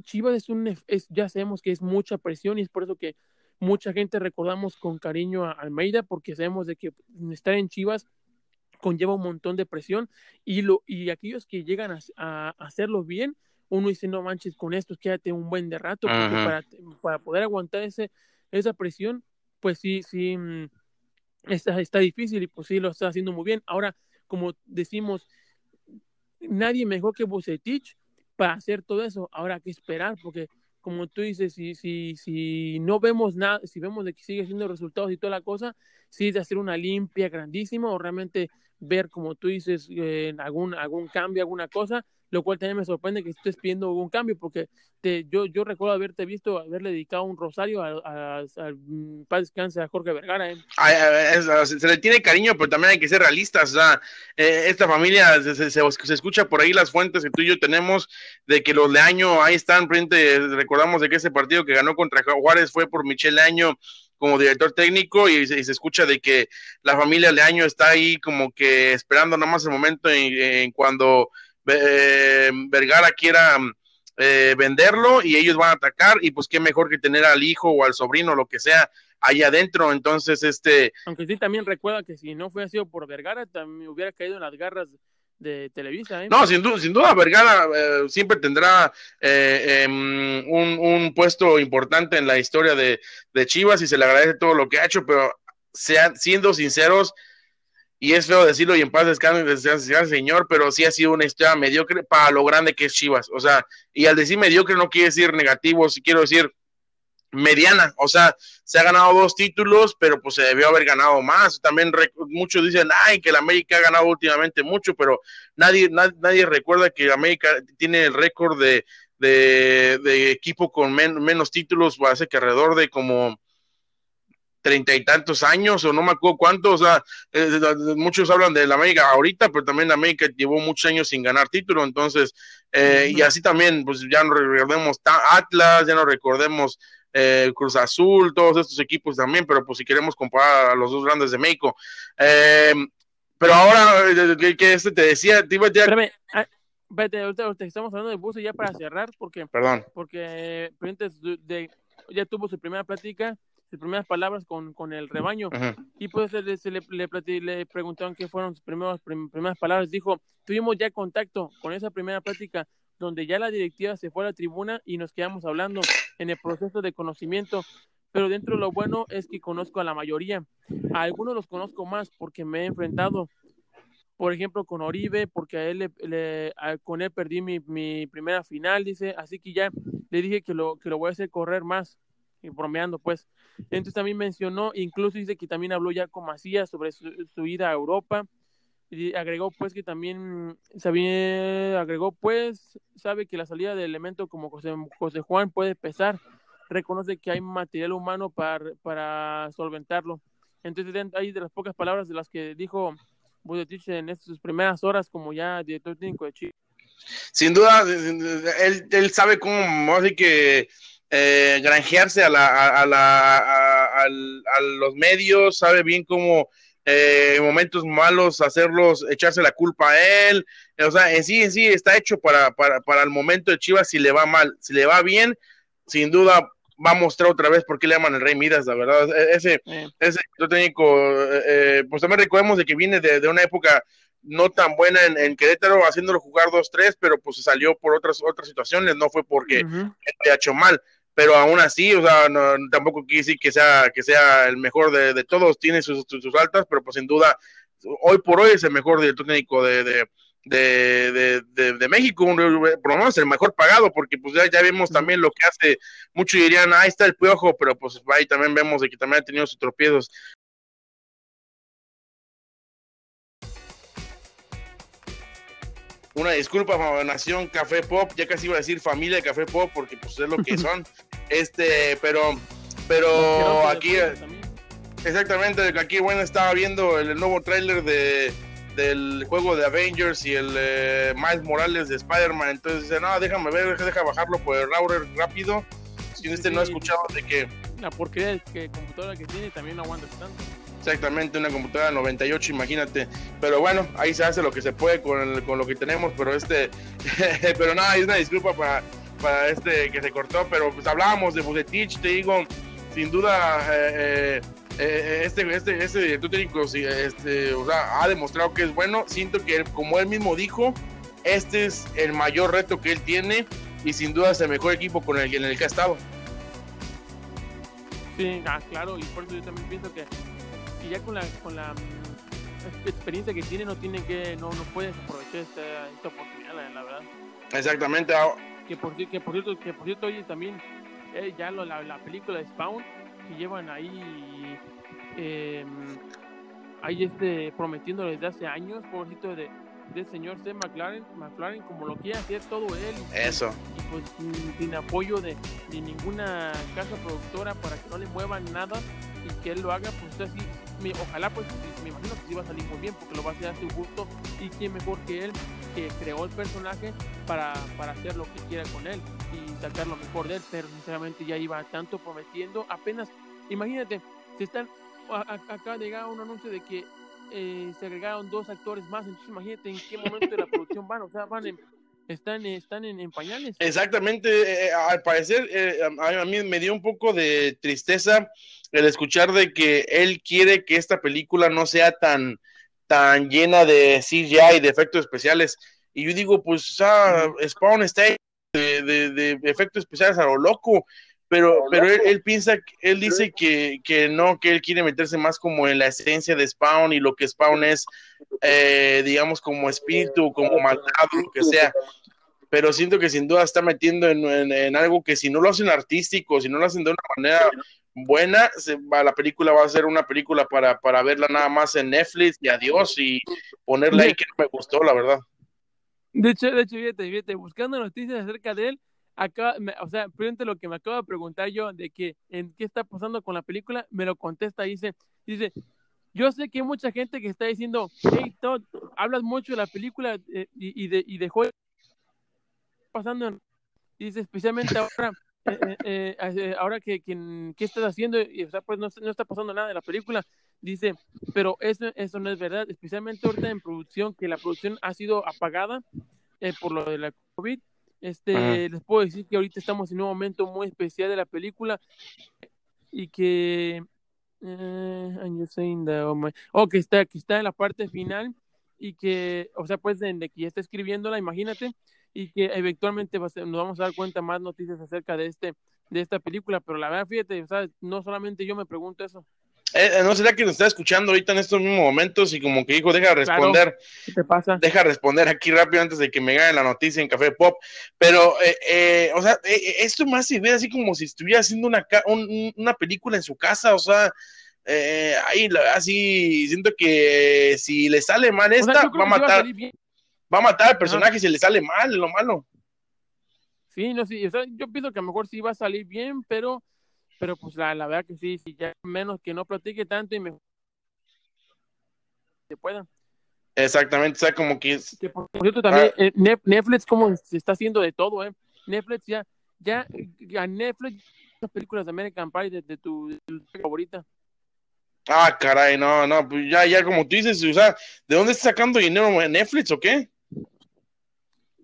Chivas es un, es, ya sabemos que es mucha presión y es por eso que mucha gente recordamos con cariño a Almeida porque sabemos de que estar en Chivas conlleva un montón de presión y, lo, y aquellos que llegan a, a hacerlo bien, uno dice, no manches, con esto quédate un buen de rato, porque para, para, poder aguantar ese, esa presión, pues sí, sí, mm, está, está difícil y pues sí lo está haciendo muy bien. Ahora, como decimos, nadie mejor que Bucetich para hacer todo eso. Ahora hay que esperar, porque como tú dices, si, si, si no vemos nada, si vemos de que sigue siendo resultados y toda la cosa, sí de hacer una limpia grandísima o realmente ver, como tú dices, eh, algún, algún cambio, alguna cosa, lo cual también me sorprende que estés pidiendo algún cambio, porque te, yo, yo recuerdo haberte visto, haberle dedicado un rosario al a, paz descanse a Jorge Vergara. ¿eh? Ay, se, se, le tiene cariño, pero también hay que ser realistas. O sea, eh, esta familia, se, se, se, escucha por ahí las fuentes que tú y yo tenemos de que los Leaño ahí están frente, recordamos de que ese partido que ganó contra Juárez fue por Michel Leaño como director técnico y, y, se escucha de que la familia Leaño está ahí como que esperando nada más el momento en, en cuando eh, Vergara quiera eh, venderlo y ellos van a atacar y pues qué mejor que tener al hijo o al sobrino, lo que sea, ahí adentro, entonces este... Aunque sí también recuerda que si no fuera sido por Vergara, también hubiera caído en las garras de Televisa. ¿eh? No, sin duda, sin duda Vergara eh, siempre tendrá eh, un, un, puesto importante en la historia de, de, Chivas y se le agradece todo lo que ha hecho, pero sea, siendo sinceros, y es feo decirlo y en paz descanse, señor, pero sí ha sido una historia mediocre para lo grande que es Chivas. O sea, y al decir mediocre no quiere decir negativo, sí quiero decir mediana, o sea, se ha ganado dos títulos, pero pues se debió haber ganado más. También muchos dicen, ay, que el América ha ganado últimamente mucho, pero nadie, nadie, recuerda que América tiene el récord de, de, equipo con menos títulos, parece que alrededor de como treinta y tantos años, o no me acuerdo cuántos, o sea, eh, muchos hablan de la América ahorita, pero también la América llevó muchos años sin ganar título, entonces, eh, y así también, pues ya no recordemos Atlas, ya no recordemos eh, Cruz Azul, todos estos equipos también, pero pues si queremos comparar a los dos grandes de México. pero ahora, que este te decía, te iba a... Espérame, ah, vete, ahorita, estamos hablando de Buse ya para cerrar, porque... Perdón. Porque de, ya tuvo su primera plática sus primeras palabras con, con el rebaño. Y pues le, le, le, preguntaron qué fueron sus primeros, primeras palabras. Dijo, tuvimos ya contacto con esa primera plática donde ya la directiva se fue a la tribuna y nos quedamos hablando en el proceso de conocimiento. Pero dentro de lo bueno es que conozco a la mayoría. A algunos los conozco más porque me he enfrentado, por ejemplo, con Oribe, porque a él le, con él perdí mi, mi, primera final, dice. Así que ya le dije que lo, que lo voy a hacer correr más y bromeando, pues. Entonces también mencionó, incluso dice que también habló ya con Macías sobre su, ida a Europa. Y agregó pues que también sabía, agregó pues, sabe que la salida de elementos como José, José Juan puede pesar. Reconoce que hay material humano para, para solventarlo. Entonces hay de las pocas palabras de las que dijo Budetich en sus primeras horas como ya director técnico de Chile. Sin duda, él, él sabe cómo, así que eh, granjearse a, la, a, la, a, los medios, sabe bien cómo eh, en momentos malos hacerlos, echarse la culpa a él. O sea, en sí, en sí está hecho para, para, para el momento de Chivas si le va mal. Si le va bien, sin duda va a mostrar otra vez por qué le llaman el Rey Midas, la verdad. E, ese, ese técnico, eh, pues también recordemos de que viene de, de una época no tan buena en, en, Querétaro, haciéndolo jugar 2-3, pero pues se salió por otras, otras situaciones, no fue porque uh ha hecho mal pero aún así, o sea, no, tampoco quiere decir que sea, que sea el mejor de, de todos, tiene sus, sus, altas, pero pues sin duda, hoy por hoy es el mejor director técnico de, de, de, de, de, México, por lo menos el mejor pagado, porque pues ya, ya vemos también lo que hace, muchos dirían, ahí está el piojo, pero pues ahí también vemos de que también ha tenido sus tropiezos. Una disculpa, Nación Café Pop, ya casi iba a decir familia de Café Pop, porque pues es lo que son. este, pero, pero aquí, exactamente, aquí bueno estaba viendo el, nuevo tráiler de del juego de Avengers y el eh, Miles Morales de Spider-Man, entonces dice, no, déjame ver, deja bajarlo por el router rápido. Si este no ha escuchado de que... La porquería que computadora que tiene también no aguanta tanto. Exactamente, una computadora 98, imagínate. Pero bueno, ahí se hace lo que se puede con, con lo que tenemos, pero este, pero nada, es una disculpa para, para este que se cortó, pero pues hablábamos de Bucetich, te digo, sin duda, eh, eh, eh, este, este, este director técnico este, o sea, ha demostrado que es bueno. Siento que, como él mismo dijo, este es el mayor reto que él tiene y sin duda es el mejor equipo con el, en el que ha estado. Sí, ah, claro, y por eso yo también pienso que ya con la, con la mm, experiencia que tiene no tiene que no, no puedes aprovechar esta, esta oportunidad la, verdad exactamente que por, que por cierto que por cierto oye también eh, ya lo, la, la, película de Spawn que llevan ahí eh, ahí este prometiendo desde hace años pobrecito de del señor C. McLaren, McLaren como lo quiere hacer todo él. Eso. Y pues sin, apoyo de, de, ninguna casa productora para que no le muevan nada y que él lo haga, pues así, ojalá pues me imagino que sí va a salir muy bien porque lo va a hacer a su gusto y quién mejor que él que creó el personaje para, para hacer lo que quiera con él y sacar lo mejor de él, pero sinceramente ya iba tanto prometiendo, apenas, imagínate, se están, acá llega un anuncio de que eh, se agregaron dos actores más, entonces imagínate en qué momento de la producción van, o sea, van están, están en, pañales. Exactamente, eh, eh, al parecer a, mí me dio un poco de tristeza el escuchar de que él quiere que esta película no sea tan, tan llena de CGI y de efectos especiales. Y yo digo, pues, Spawn está de, de, efectos especiales a lo loco pero, pero él, piensa, él dice que, que, no, que él quiere meterse más como en la esencia de Spawn y lo que Spawn es, eh, digamos, como espíritu, como maldad, lo que sea. Pero siento que sin duda está metiendo en, en, algo que si no lo hacen artístico, si no lo hacen de una manera buena, se va, la película va a ser una película para, para verla nada más en Netflix y adiós y ponerle ahí que no me gustó, la verdad. De hecho, de hecho, fíjate, fíjate, buscando noticias acerca de él, acá, o sea, frente lo que me acaba de preguntar yo de que en qué está pasando con la película, me lo contesta dice, dice, yo sé que hay mucha gente que está diciendo, hey, Todd, hablas mucho de la película eh, y, y, de, y de pasando en, dice, especialmente ahora, eh, eh, eh ahora que, que, ¿qué estás haciendo? Y, o sea, pues no, no, está pasando nada de la película. Dice, pero eso, eso no es verdad, especialmente ahorita en producción, que la producción ha sido apagada por lo de la COVID este, les puedo decir que ahorita estamos en un momento muy especial de la película y que eh, oh, que está que está en la parte final y que, o sea, pues de, que ya está escribiéndola, imagínate, y que eventualmente nos vamos a dar cuenta más noticias acerca de este de esta película, pero la verdad, fíjate, sea, no solamente yo me pregunto eso. Eh, eh, ¿No será que nos está escuchando ahorita en estos mismos momentos y como que dijo, deja responder? ¿Qué te pasa? Deja responder aquí rápido antes de que me gane la noticia en Café Pop. Pero, eh, o sea, esto más se ve así como si estuviera haciendo una, una película en su casa, o sea, ahí así siento que si le sale mal esta, va a matar. Va a, matar al personaje si le sale mal, lo malo. Sí, no, sí, o sea, yo pienso que a lo mejor sí va a salir bien, pero pero pues la, la verdad que sí, sí, ya menos que no platique tanto y mejor se pueda. Exactamente, o sea, como que... que por cierto, también ah. eh, Netflix como se está haciendo de todo, ¿eh? Netflix ya, ya, a Netflix, las películas de American Pie de, de, tu, de, tu, favorita. Ah, caray, no, no, pues ya, ya como tú dices, o sea, ¿de dónde está sacando dinero Netflix o qué?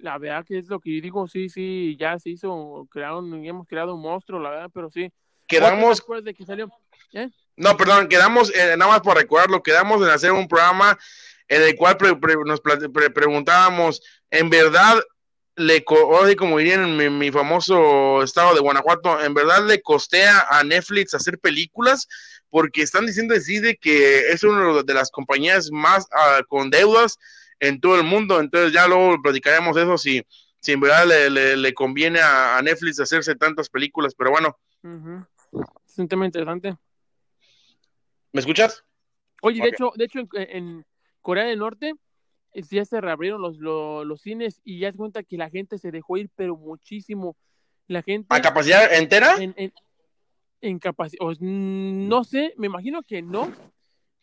La verdad que es lo que yo digo, sí, sí, ya se hizo, crearon, hemos creado un monstruo, la verdad, pero sí, quedamos. De que salió? ¿Eh? No, perdón, quedamos, eh, nada más por recordarlo, quedamos en hacer un programa en el cual pre, pre, nos pre, preguntábamos, ¿en verdad le, como dirían en mi, mi, famoso estado de Guanajuato, ¿en verdad le costea a Netflix hacer películas? Porque están diciendo así de que es una de las compañías más uh, con deudas en todo el mundo, entonces ya luego platicaremos eso si, si en verdad le, le, le conviene a, a, Netflix hacerse tantas películas, pero bueno. Uh -huh. Es un tema interesante. ¿Me escuchas? Oye, okay. de hecho, de hecho en, en, Corea del Norte ya se reabrieron los, los, los, cines y ya se cuenta que la gente se dejó ir, pero muchísimo. La gente. ¿A capacidad entera? En, en, en capacidad. No sé, me imagino que no,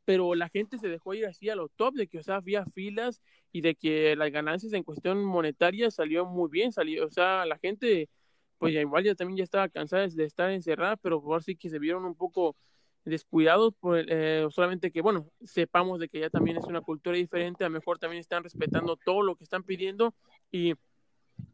pero la gente se dejó ir así a lo top, de que, o sea, había filas y de que las ganancias en cuestión monetaria salió muy bien, salió, o sea, la gente pues ya igual ya también ya estaba cansada de estar encerrada, pero por sí que se vieron un poco descuidados, por, eh, solamente que, bueno, sepamos de que ya también es una cultura diferente, a lo mejor también están respetando todo lo que están pidiendo y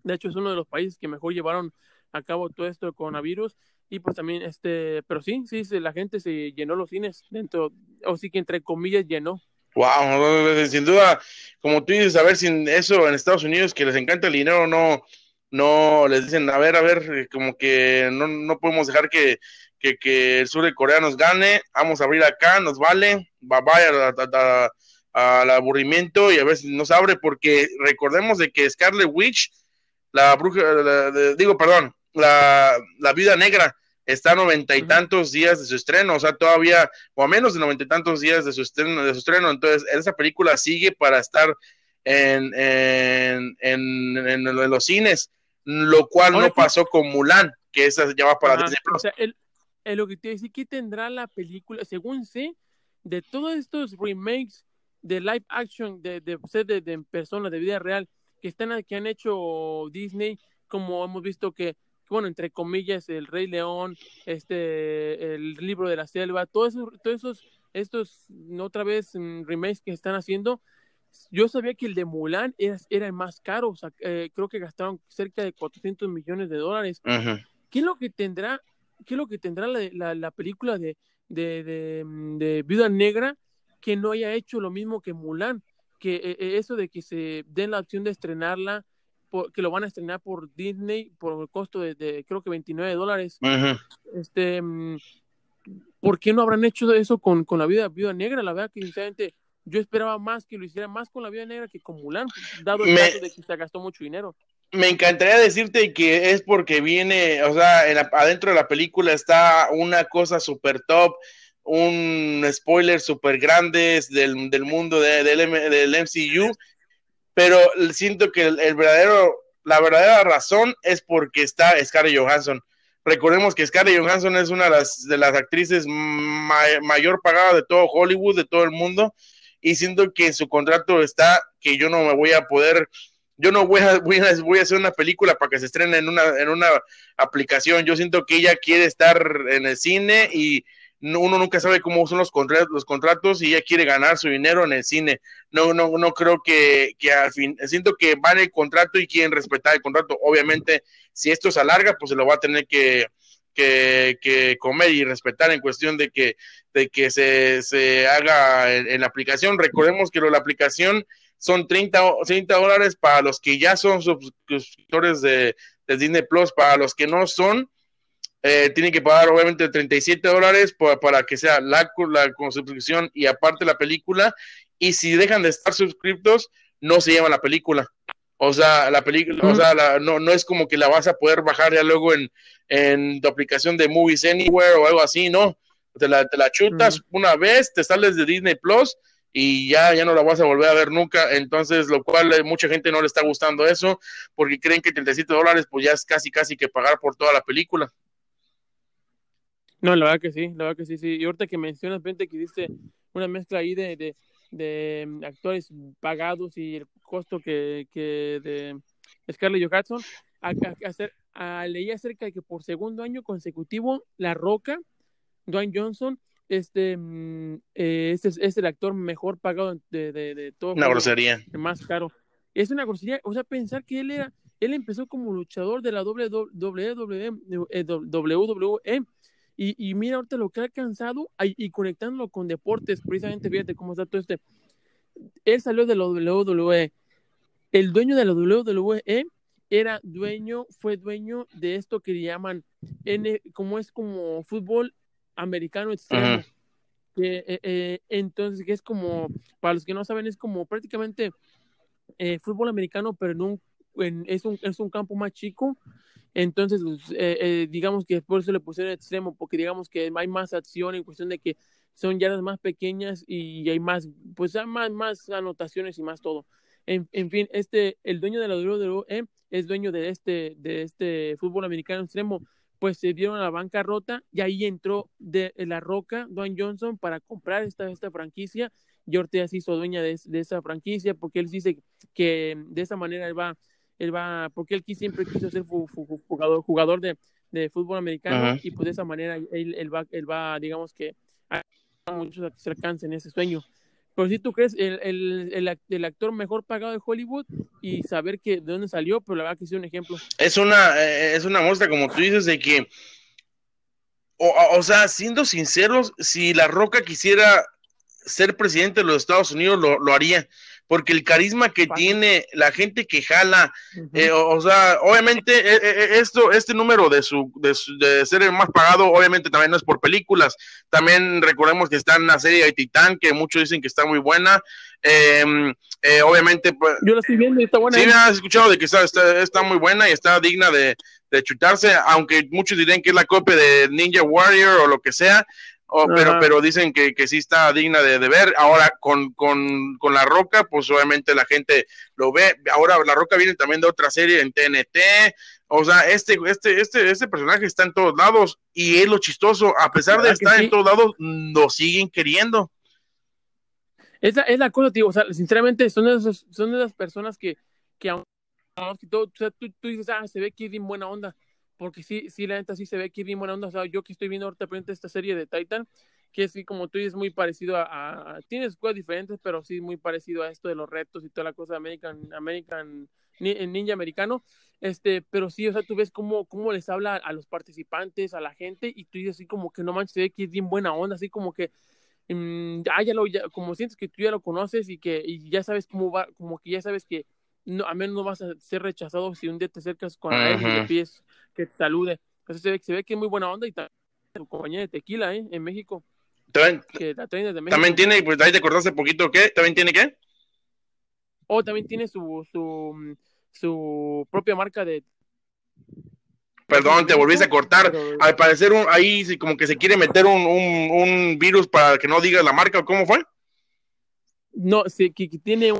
de hecho es uno de los países que mejor llevaron a cabo todo esto del coronavirus y pues también este, pero sí, sí, la gente se llenó los cines dentro, o sí que entre comillas llenó. Wow, sin duda, como tú dices, a ver, sin eso en Estados Unidos que les encanta el dinero, no, no les dicen, a ver, a ver, eh, como que no, no podemos dejar que, que, que, el sur de Corea nos gane, vamos a abrir acá, nos vale, bye bye al aburrimiento y a ver si nos abre, porque recordemos de que Scarlet Witch, la bruja, la, digo, perdón, la, la vida negra, está a noventa y tantos días de su estreno, o sea, todavía, o a menos de noventa y tantos días de su estreno, de su estreno, entonces esa película sigue para estar en, en, en, los cines lo cual Ahora, no pasó con Mulan, que esa ya va para Disney Plus. O sea, el, el, lo que te decía, ¿qué tendrá la película? Según sé, de todos estos remakes de live action, de, de, de, de personas, de vida real, que están que han hecho Disney, como hemos visto que, bueno, entre comillas, el Rey León, este, el libro de la selva, todos esos, todos esos, estos, otra vez, mm, remakes que están haciendo, yo sabía que el de Mulan era, era el más caro, o sea, eh, creo que gastaron cerca de 400 millones de dólares. Uh -huh. ¿Qué es lo que tendrá, qué es lo que tendrá la, la, la película de, de, de, de, Viuda Negra que no haya hecho lo mismo que Mulan? Que eh, eso de que se den la opción de estrenarla que lo van a estrenar por Disney por el costo de, creo que 29 dólares. Este, mm, ¿por qué no habrán hecho eso con, con la vida, vida negra? La verdad que sinceramente yo esperaba más que lo hiciera más con la vida negra que con Mulan, dado el caso de que se gastó mucho dinero. Me encantaría decirte que es porque viene, o sea, adentro de la película está una cosa super top, un spoiler super grande del, del mundo de, del, del, MCU, pero siento que el, verdadero, la verdadera razón es porque está Scarlett Johansson. Recordemos que Scarlett Johansson es una de las, de las actrices mayor pagada de todo Hollywood, de todo el mundo, y siento que en su contrato está que yo no me voy a poder, yo no voy a, voy a, voy a hacer una película para que se estrene en una, en una aplicación. Yo siento que ella quiere estar en el cine y uno nunca sabe cómo son los contratos, los contratos y ella quiere ganar su dinero en el cine. No, no, no creo que, que al fin, siento que van el contrato y quieren respetar el contrato. Obviamente, si esto se alarga, pues se lo va a tener que, que, comer y respetar en cuestión de que, de que se, se haga en, la aplicación. Recordemos que lo, la aplicación son 30, 30 dólares para los que ya son suscriptores de, de Disney Plus, para los que no son, eh, tienen que pagar obviamente 37 dólares para, que sea la, la suscripción y aparte la película. Y si dejan de estar suscriptos, no se llama la película. O sea, la película, o sea, no, no es como que la vas a poder bajar ya luego en, en tu aplicación de Movies Anywhere o algo así, ¿no? Te la, te la chutas una vez, te sales de Disney Plus y ya, ya no la vas a volver a ver nunca. Entonces, lo cual eh, mucha gente no le está gustando eso porque creen que 37 dólares pues ya es casi, casi que pagar por toda la película. No, la verdad que sí, la verdad que sí, sí. Y ahorita que mencionas, gente, que hiciste una mezcla ahí de, de, de mm, actores pagados y el costo que, que de Scarlett Johansson, a, hacer, a, leí acerca de que por segundo año consecutivo, La Roca, Dwayne Johnson, este, mm, eh, este es, el actor mejor pagado de, de, de todo. Una grosería. Más caro. Es una grosería, o sea, pensar que él era, él empezó como luchador de la WWE, WWE y, y mira ahorita lo que ha alcanzado y conectándolo con deportes, precisamente fíjate cómo está todo este. Él salió de la WWE. El dueño de la WWE era dueño, fue dueño de esto que llaman, N, como es como fútbol americano extremo. Que, eh, eh, entonces, que es como, para los que no saben, es como prácticamente eh, fútbol americano, pero en un, en, es, un, es un campo más chico entonces, pues, eh, eh, digamos que por eso le pusieron extremo, porque digamos que hay más acción en cuestión de que son yardas más pequeñas y hay más, pues hay más, más anotaciones y más todo. En, en, fin, este, el dueño de la WWE es dueño de este, de este fútbol americano extremo, pues se dieron a la bancarrota y ahí entró de, la roca Dwayne Johnson para comprar esta, esta franquicia y Ortega se hizo dueña de, de, esa franquicia porque él dice que de esa manera él va él va, porque él siempre quiso ser jugador, jugador de, de fútbol americano y pues de esa manera él, él, va, él va, digamos que a muchos que se alcancen ese sueño. Pero si tú crees el, el, el, actor mejor pagado de Hollywood y saber que de dónde salió, pero la verdad que es un ejemplo. Es una, eh, es una muestra, como tú dices, de que, o, o sea, siendo sinceros, si La Roca quisiera ser presidente de los Estados Unidos, lo, lo haría porque el carisma que tiene la gente que jala, eh, o, sea, obviamente eh, eh, esto, este número de su, de ser el más pagado, obviamente también no es por películas, también recordemos que está en la serie de Titán, que muchos dicen que está muy buena, em, obviamente, pues, yo la estoy viendo y está buena. Sí, me has escuchado de que está, está, muy buena y está digna de, de chutarse, aunque muchos dirán que es la copia de Ninja Warrior o lo que sea, Oh, pero, pero dicen que, que sí está digna de, ver. Ahora con, con, con, La Roca, pues obviamente la gente lo ve. Ahora La Roca viene también de otra serie en TNT. O sea, este, este, este, este personaje está en todos lados y es lo chistoso. A pesar de estar en todos lados, lo siguen queriendo. Es la, es la cosa, tío. O sea, sinceramente, son de, son de esas personas que, que, tú, tú, dices, ah, se ve que es bien buena onda porque sí, sí, la neta sí se ve que bien buena onda. O sea, yo que estoy viendo ahorita frente esta serie de Titan, que sí, como tú dices, muy parecido a, tienes cosas diferentes, pero sí muy parecido a esto de los retos y toda la cosa de American, American Ninja americano. Este, pero sí, o sea, tú ves cómo, cómo les habla a los participantes, a la gente, y tú dices así como que no manches, se ve que es bien buena onda, así como que mm, ah, ya lo, como sientes que tú ya lo conoces y que y ya sabes cómo va, como que ya sabes que no, a menos no vas a ser rechazado si un día te acercas con él y le pides que te salude. Entonces se ve, se ve que es muy buena onda y también tu compañía de tequila, ¿eh? En México. También, también tiene, pues ahí te acordaste poquito, ¿qué? ¿También tiene qué? O también tiene su, su, su propia marca de... Perdón, te volviste a cortar. Al parecer un, ahí como que se quiere meter un, un, un virus para que no digas la marca, ¿cómo fue? No, sí, que, tiene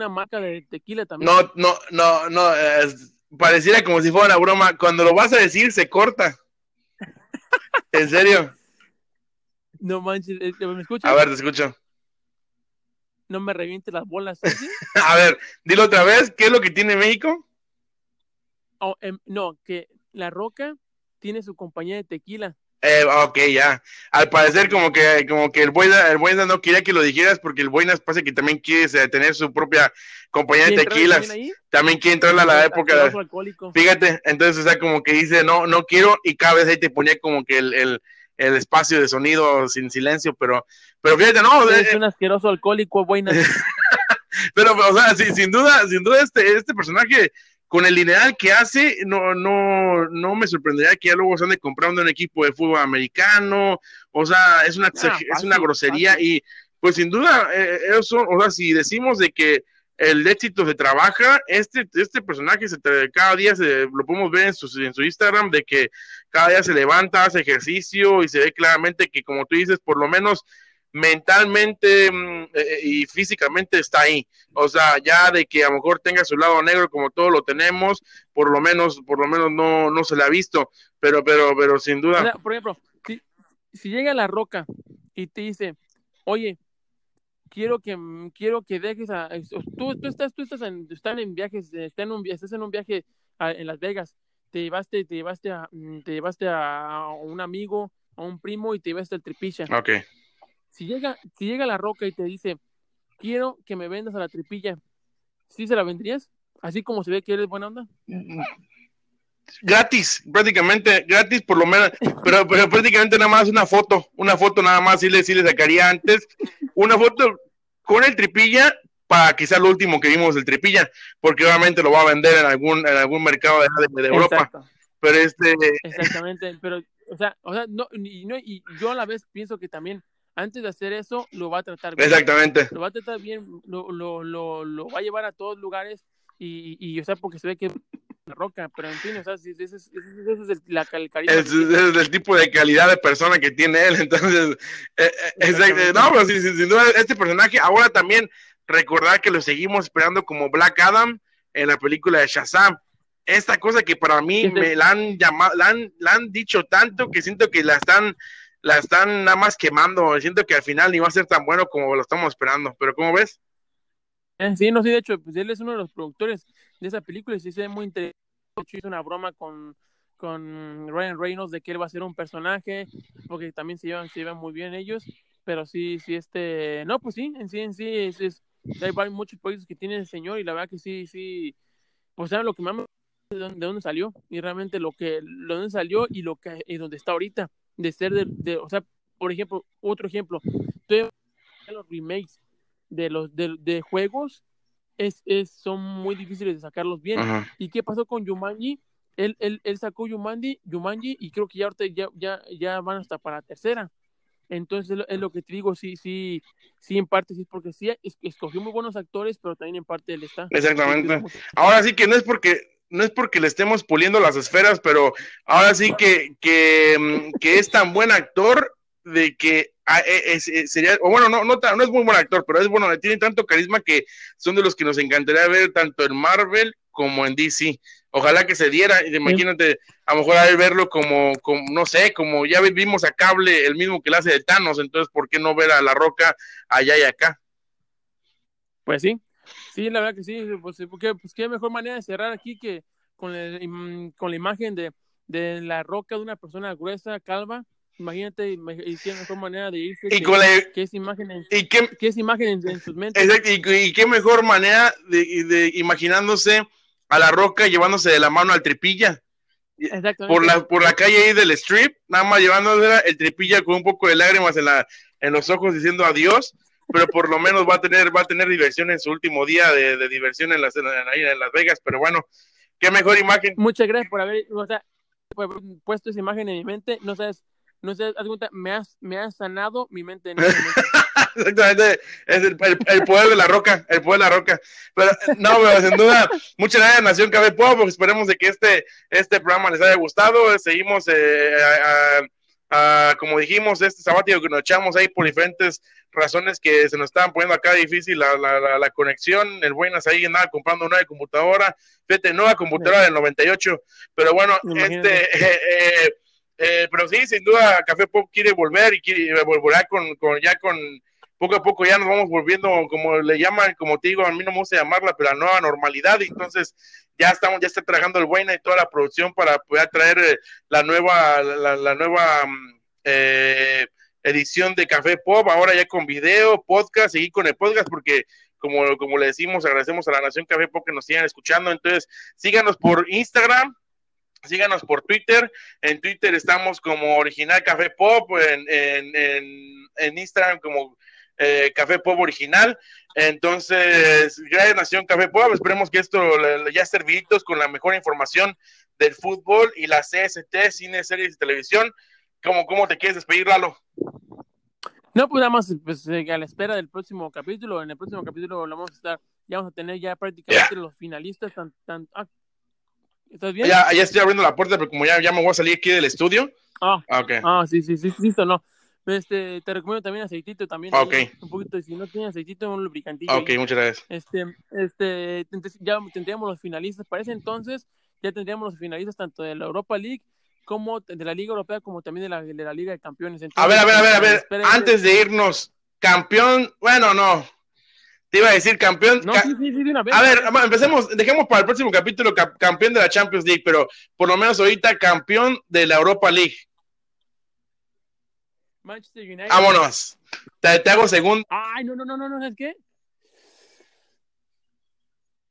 una marca de tequila también. No, no, no, no, pareciera como si fuera una broma. Cuando lo vas a decir, se corta. ¿En serio? No manches, eh, ¿me escuchas? A ver, te escucho. No me reviente las bolas. a ver, dilo otra vez, ¿qué es lo que tiene México? Oh, em, no, que La Roca tiene su compañía de tequila. Eh, ok, ya. Al parecer como que como que el Buena, el no quería que lo dijeras porque el Buenas parece que también quiere tener su propia compañía de tequilas. También, quiere entrar a la época. Fíjate, entonces o sea como que dice no no quiero y cada vez ahí te ponía como que el, el, el espacio de sonido sin silencio, pero pero fíjate, no. Es un asqueroso alcohólico, Buenas. pero o sea, sin duda sin duda este este personaje con el lineal que hace, no, no, no me sorprendería que ya luego se ande comprando un equipo de fútbol americano, o sea, es una, ah, es una grosería y pues sin duda, eh, eso, o sea, si decimos de que el éxito se trabaja, este, este personaje se cada día se, lo podemos ver en su, en su Instagram, de que cada día se levanta, hace ejercicio y se ve claramente que como tú dices, por lo menos mentalmente mm, eh, y físicamente está ahí. O sea, ya de que a lo mejor tenga su lado negro como todos lo tenemos, por lo menos, por lo menos no, no se le ha visto, pero, pero, pero sin duda. por ejemplo, si, si llega la roca y te dice, oye, quiero que quiero que dejes a tú, tú estás tú estás en, están en viajes estás en un estás en un viaje en Las Vegas te llevaste te llevaste a mm, te llevaste a un amigo a un primo y te llevaste al tripicha okay si llega, si llega la roca y te dice, quiero que me vendas a la tripilla, ¿sí se la vendrías? Así como se ve que eres buena onda. Gratis, prácticamente, gratis por lo menos, pero, pero prácticamente nada más una foto, una foto nada más, sí le, sí le sacaría antes, una foto con el tripilla para quizá lo último que vimos del tripilla, porque obviamente lo va a vender en algún, en algún mercado de, Europa. Pero este... Exactamente, pero, o sea, o sea no, y, no, y yo a la vez pienso que también antes de hacer eso, lo va a tratar bien. Exactamente. Lo va a tratar bien, lo, lo, lo, lo va a llevar a todos lugares y, y, o sea, porque se ve que la roca, pero en fin, o sea, ese es, ese es el, la, el. Es, es, el tipo de calidad de persona que tiene él, entonces, eh, eh, no, pero sin, sin, duda, este personaje, ahora también recordar que lo seguimos esperando como Black Adam en la película de Shazam. Esta cosa que para mí me la han llamado, la han, la han dicho tanto que siento que la están la están nada más quemando. Siento que al final ni va a ser tan bueno como lo estamos esperando. Pero ¿cómo ves? Sí, no, sí, de hecho, pues él es uno de los productores de esa película y sí se ve muy interesante. Hizo una broma con, con Ryan Reynolds de que él va a ser un personaje, porque también se llevan, se llevan muy bien ellos. Pero sí, sí, este. No, pues sí, en sí, en sí, es, es hay muchos proyectos que tiene el señor y la verdad que sí, sí. Pues era lo que más me de dónde, salió y realmente lo que, de dónde salió y lo que, y dónde está ahorita de ser de, o sea, por ejemplo, otro ejemplo, los remakes de los de, juegos es, es, son muy difíciles de sacarlos bien. ¿Y qué pasó con Yumanji? Él, él, él sacó Yumanji, Yumanji y creo que ya ahorita ya, ya, ya van hasta para la tercera. Entonces es lo que te digo, sí, sí, sí, en parte sí, porque sí escogió muy buenos actores, pero también en parte él está. Exactamente. Ahora sí que no es porque no es porque le estemos puliendo las esferas, pero ahora sí que, que, mm, que es tan buen actor de que ah, e, e, sería, o bueno, no, no, no es muy buen actor, pero es bueno, tiene tanto carisma que son de los que nos encantaría ver tanto en Marvel como en DC. Ojalá que se diera, imagínate, a lo mejor a verlo como, como, no sé, como ya vimos a Cable, el mismo que le hace de Thanos, entonces, ¿por qué no ver a La Roca allá y acá? Pues sí, Sí, la verdad que sí, pues, porque pues qué mejor manera de cerrar aquí que con, con la imagen de, de la roca de una persona gruesa, calva. Imagínate, y qué mejor manera de irse y con la, que es imagen en, y qué, es imagen en, sus mentes. Exacto, y, qué mejor manera de, de, imaginándose a la roca llevándose de la mano al tripilla. Por la, por la calle ahí del strip, nada más llevándose el tripilla con un poco de lágrimas en, la, en los ojos diciendo adiós pero por lo menos va a tener, va a tener diversión en su último día de, diversión en las, en, en Las Vegas, pero bueno, qué mejor imagen. Muchas gracias por haber, puesto esa imagen en mi mente, no sabes, no sabes, me has, me has sanado mi mente. En Exactamente, es el, el, poder de la roca, el poder de la roca. Pero no, pero sin duda, muchas gracias Nación Café Pop, porque esperemos de que este, este programa les haya gustado. Seguimos, eh, como dijimos, este sabático que nos echamos ahí por diferentes razones que se nos estaban poniendo acá difícil la, la, la, conexión. El Buenas ahí andaba comprando una nueva computadora, fíjate, nueva computadora del 98, pero bueno, este, eh, eh, eh, pero sí, sin duda, Café Pop quiere volver y quiere volver con, con ya con poco a poco ya nos vamos volviendo, como le llaman, como te digo, a mí no me gusta llamarla, pero la nueva normalidad, entonces ya estamos, ya está trabajando el Buena y toda la producción para poder traer eh, la nueva, la, nueva mm, eh, edición de Café Pop, ahora ya con video, podcast, seguir con el podcast, porque como, como le decimos, agradecemos a la Nación Café Pop que nos sigan escuchando, entonces síganos por Instagram, síganos por Twitter. En Twitter estamos como Original Café Pop, en, en, en Instagram como eh, Café Pop original. Entonces, gracias Nación Café Pop, esperemos que esto ya serviditos con la mejor información del fútbol y la CST, cine, series y televisión. ¿Cómo, cómo te quieres despedir, Lalo? No, pues nada más pues, eh, a la espera del próximo capítulo. En el próximo capítulo vamos a estar, ya vamos a tener ya prácticamente los finalistas. Tan, ah, ¿Estás bien? Ya, ya estoy abriendo la puerta, pero como ya, ya me voy a salir aquí del estudio. Ah, ah, okay. ah sí, sí, sí, listo, no. Este, te recomiendo también aceitito también. Ok. Un poquito, si no tienes aceitito, un lubricantillo. Ok, muchas gracias. Este, este, ya tendríamos los finalistas. Para ese entonces, ya tendríamos los finalistas tanto de la Europa League como de la Liga Europea, como también de la, de la Liga de Campeones. a ver, a ver, a ver, a ver. Antes de irnos, campeón, bueno, no. Te iba a decir campeón. No, sí, sí, sí, una vez. A ver, empecemos, dejemos para el próximo capítulo campeón de la Champions League, pero por lo menos ahorita campeón de la Europa League. Manchester United. Vámonos. Te, hago segundo. Ay, no, no, no, no, no, ¿sabes qué?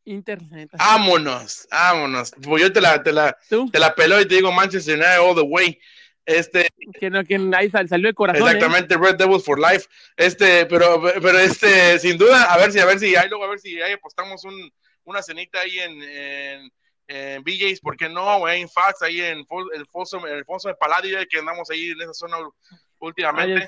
Internet. Vámonos, vámonos. Pues yo te la, te la, te la pelo y te digo Manchester United all the way. Este, que no, que ahí salió el corazón. ¿eh? Exactamente, Red Devils for Life. Este, pero, pero este, sin duda, a ver si, a ver si, ahí luego a ver si ahí apostamos un, una cenita ahí en, en, en BJ's, ¿por qué no? En Fax, ahí en el Foso, el Foso de Palladio, que andamos ahí en esa zona últimamente.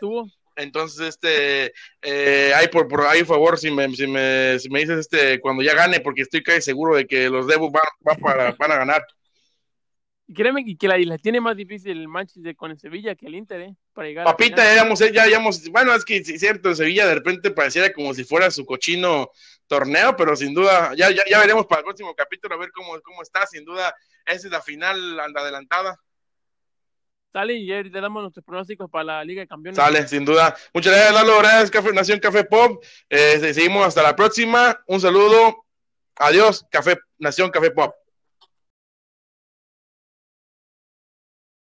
Entonces, este, eh, hay por, por ahí favor, si me, si me, si me dices, este, cuando ya gane, porque estoy casi seguro de que los Devils van, para, van a ganar. Créeme que la, la, tiene más difícil el Manchester con el Sevilla que el Inter, ¿eh? Para llegar Papita, ya hemos, ya hayamos, bueno, es que es cierto, el Sevilla de repente pareciera como si fuera su cochino torneo, pero sin duda, ya, ya, ya veremos para el próximo capítulo a ver cómo, cómo está, sin duda, esa es la final adelantada. Sale y le damos nuestros pronósticos para la Liga de Campeones. Sale, sin duda. Muchas gracias, Lalo. Gracias, Café, Nación Café Pop. Eh, seguimos hasta la próxima. Un saludo. Adiós, Café, Nación Café Pop.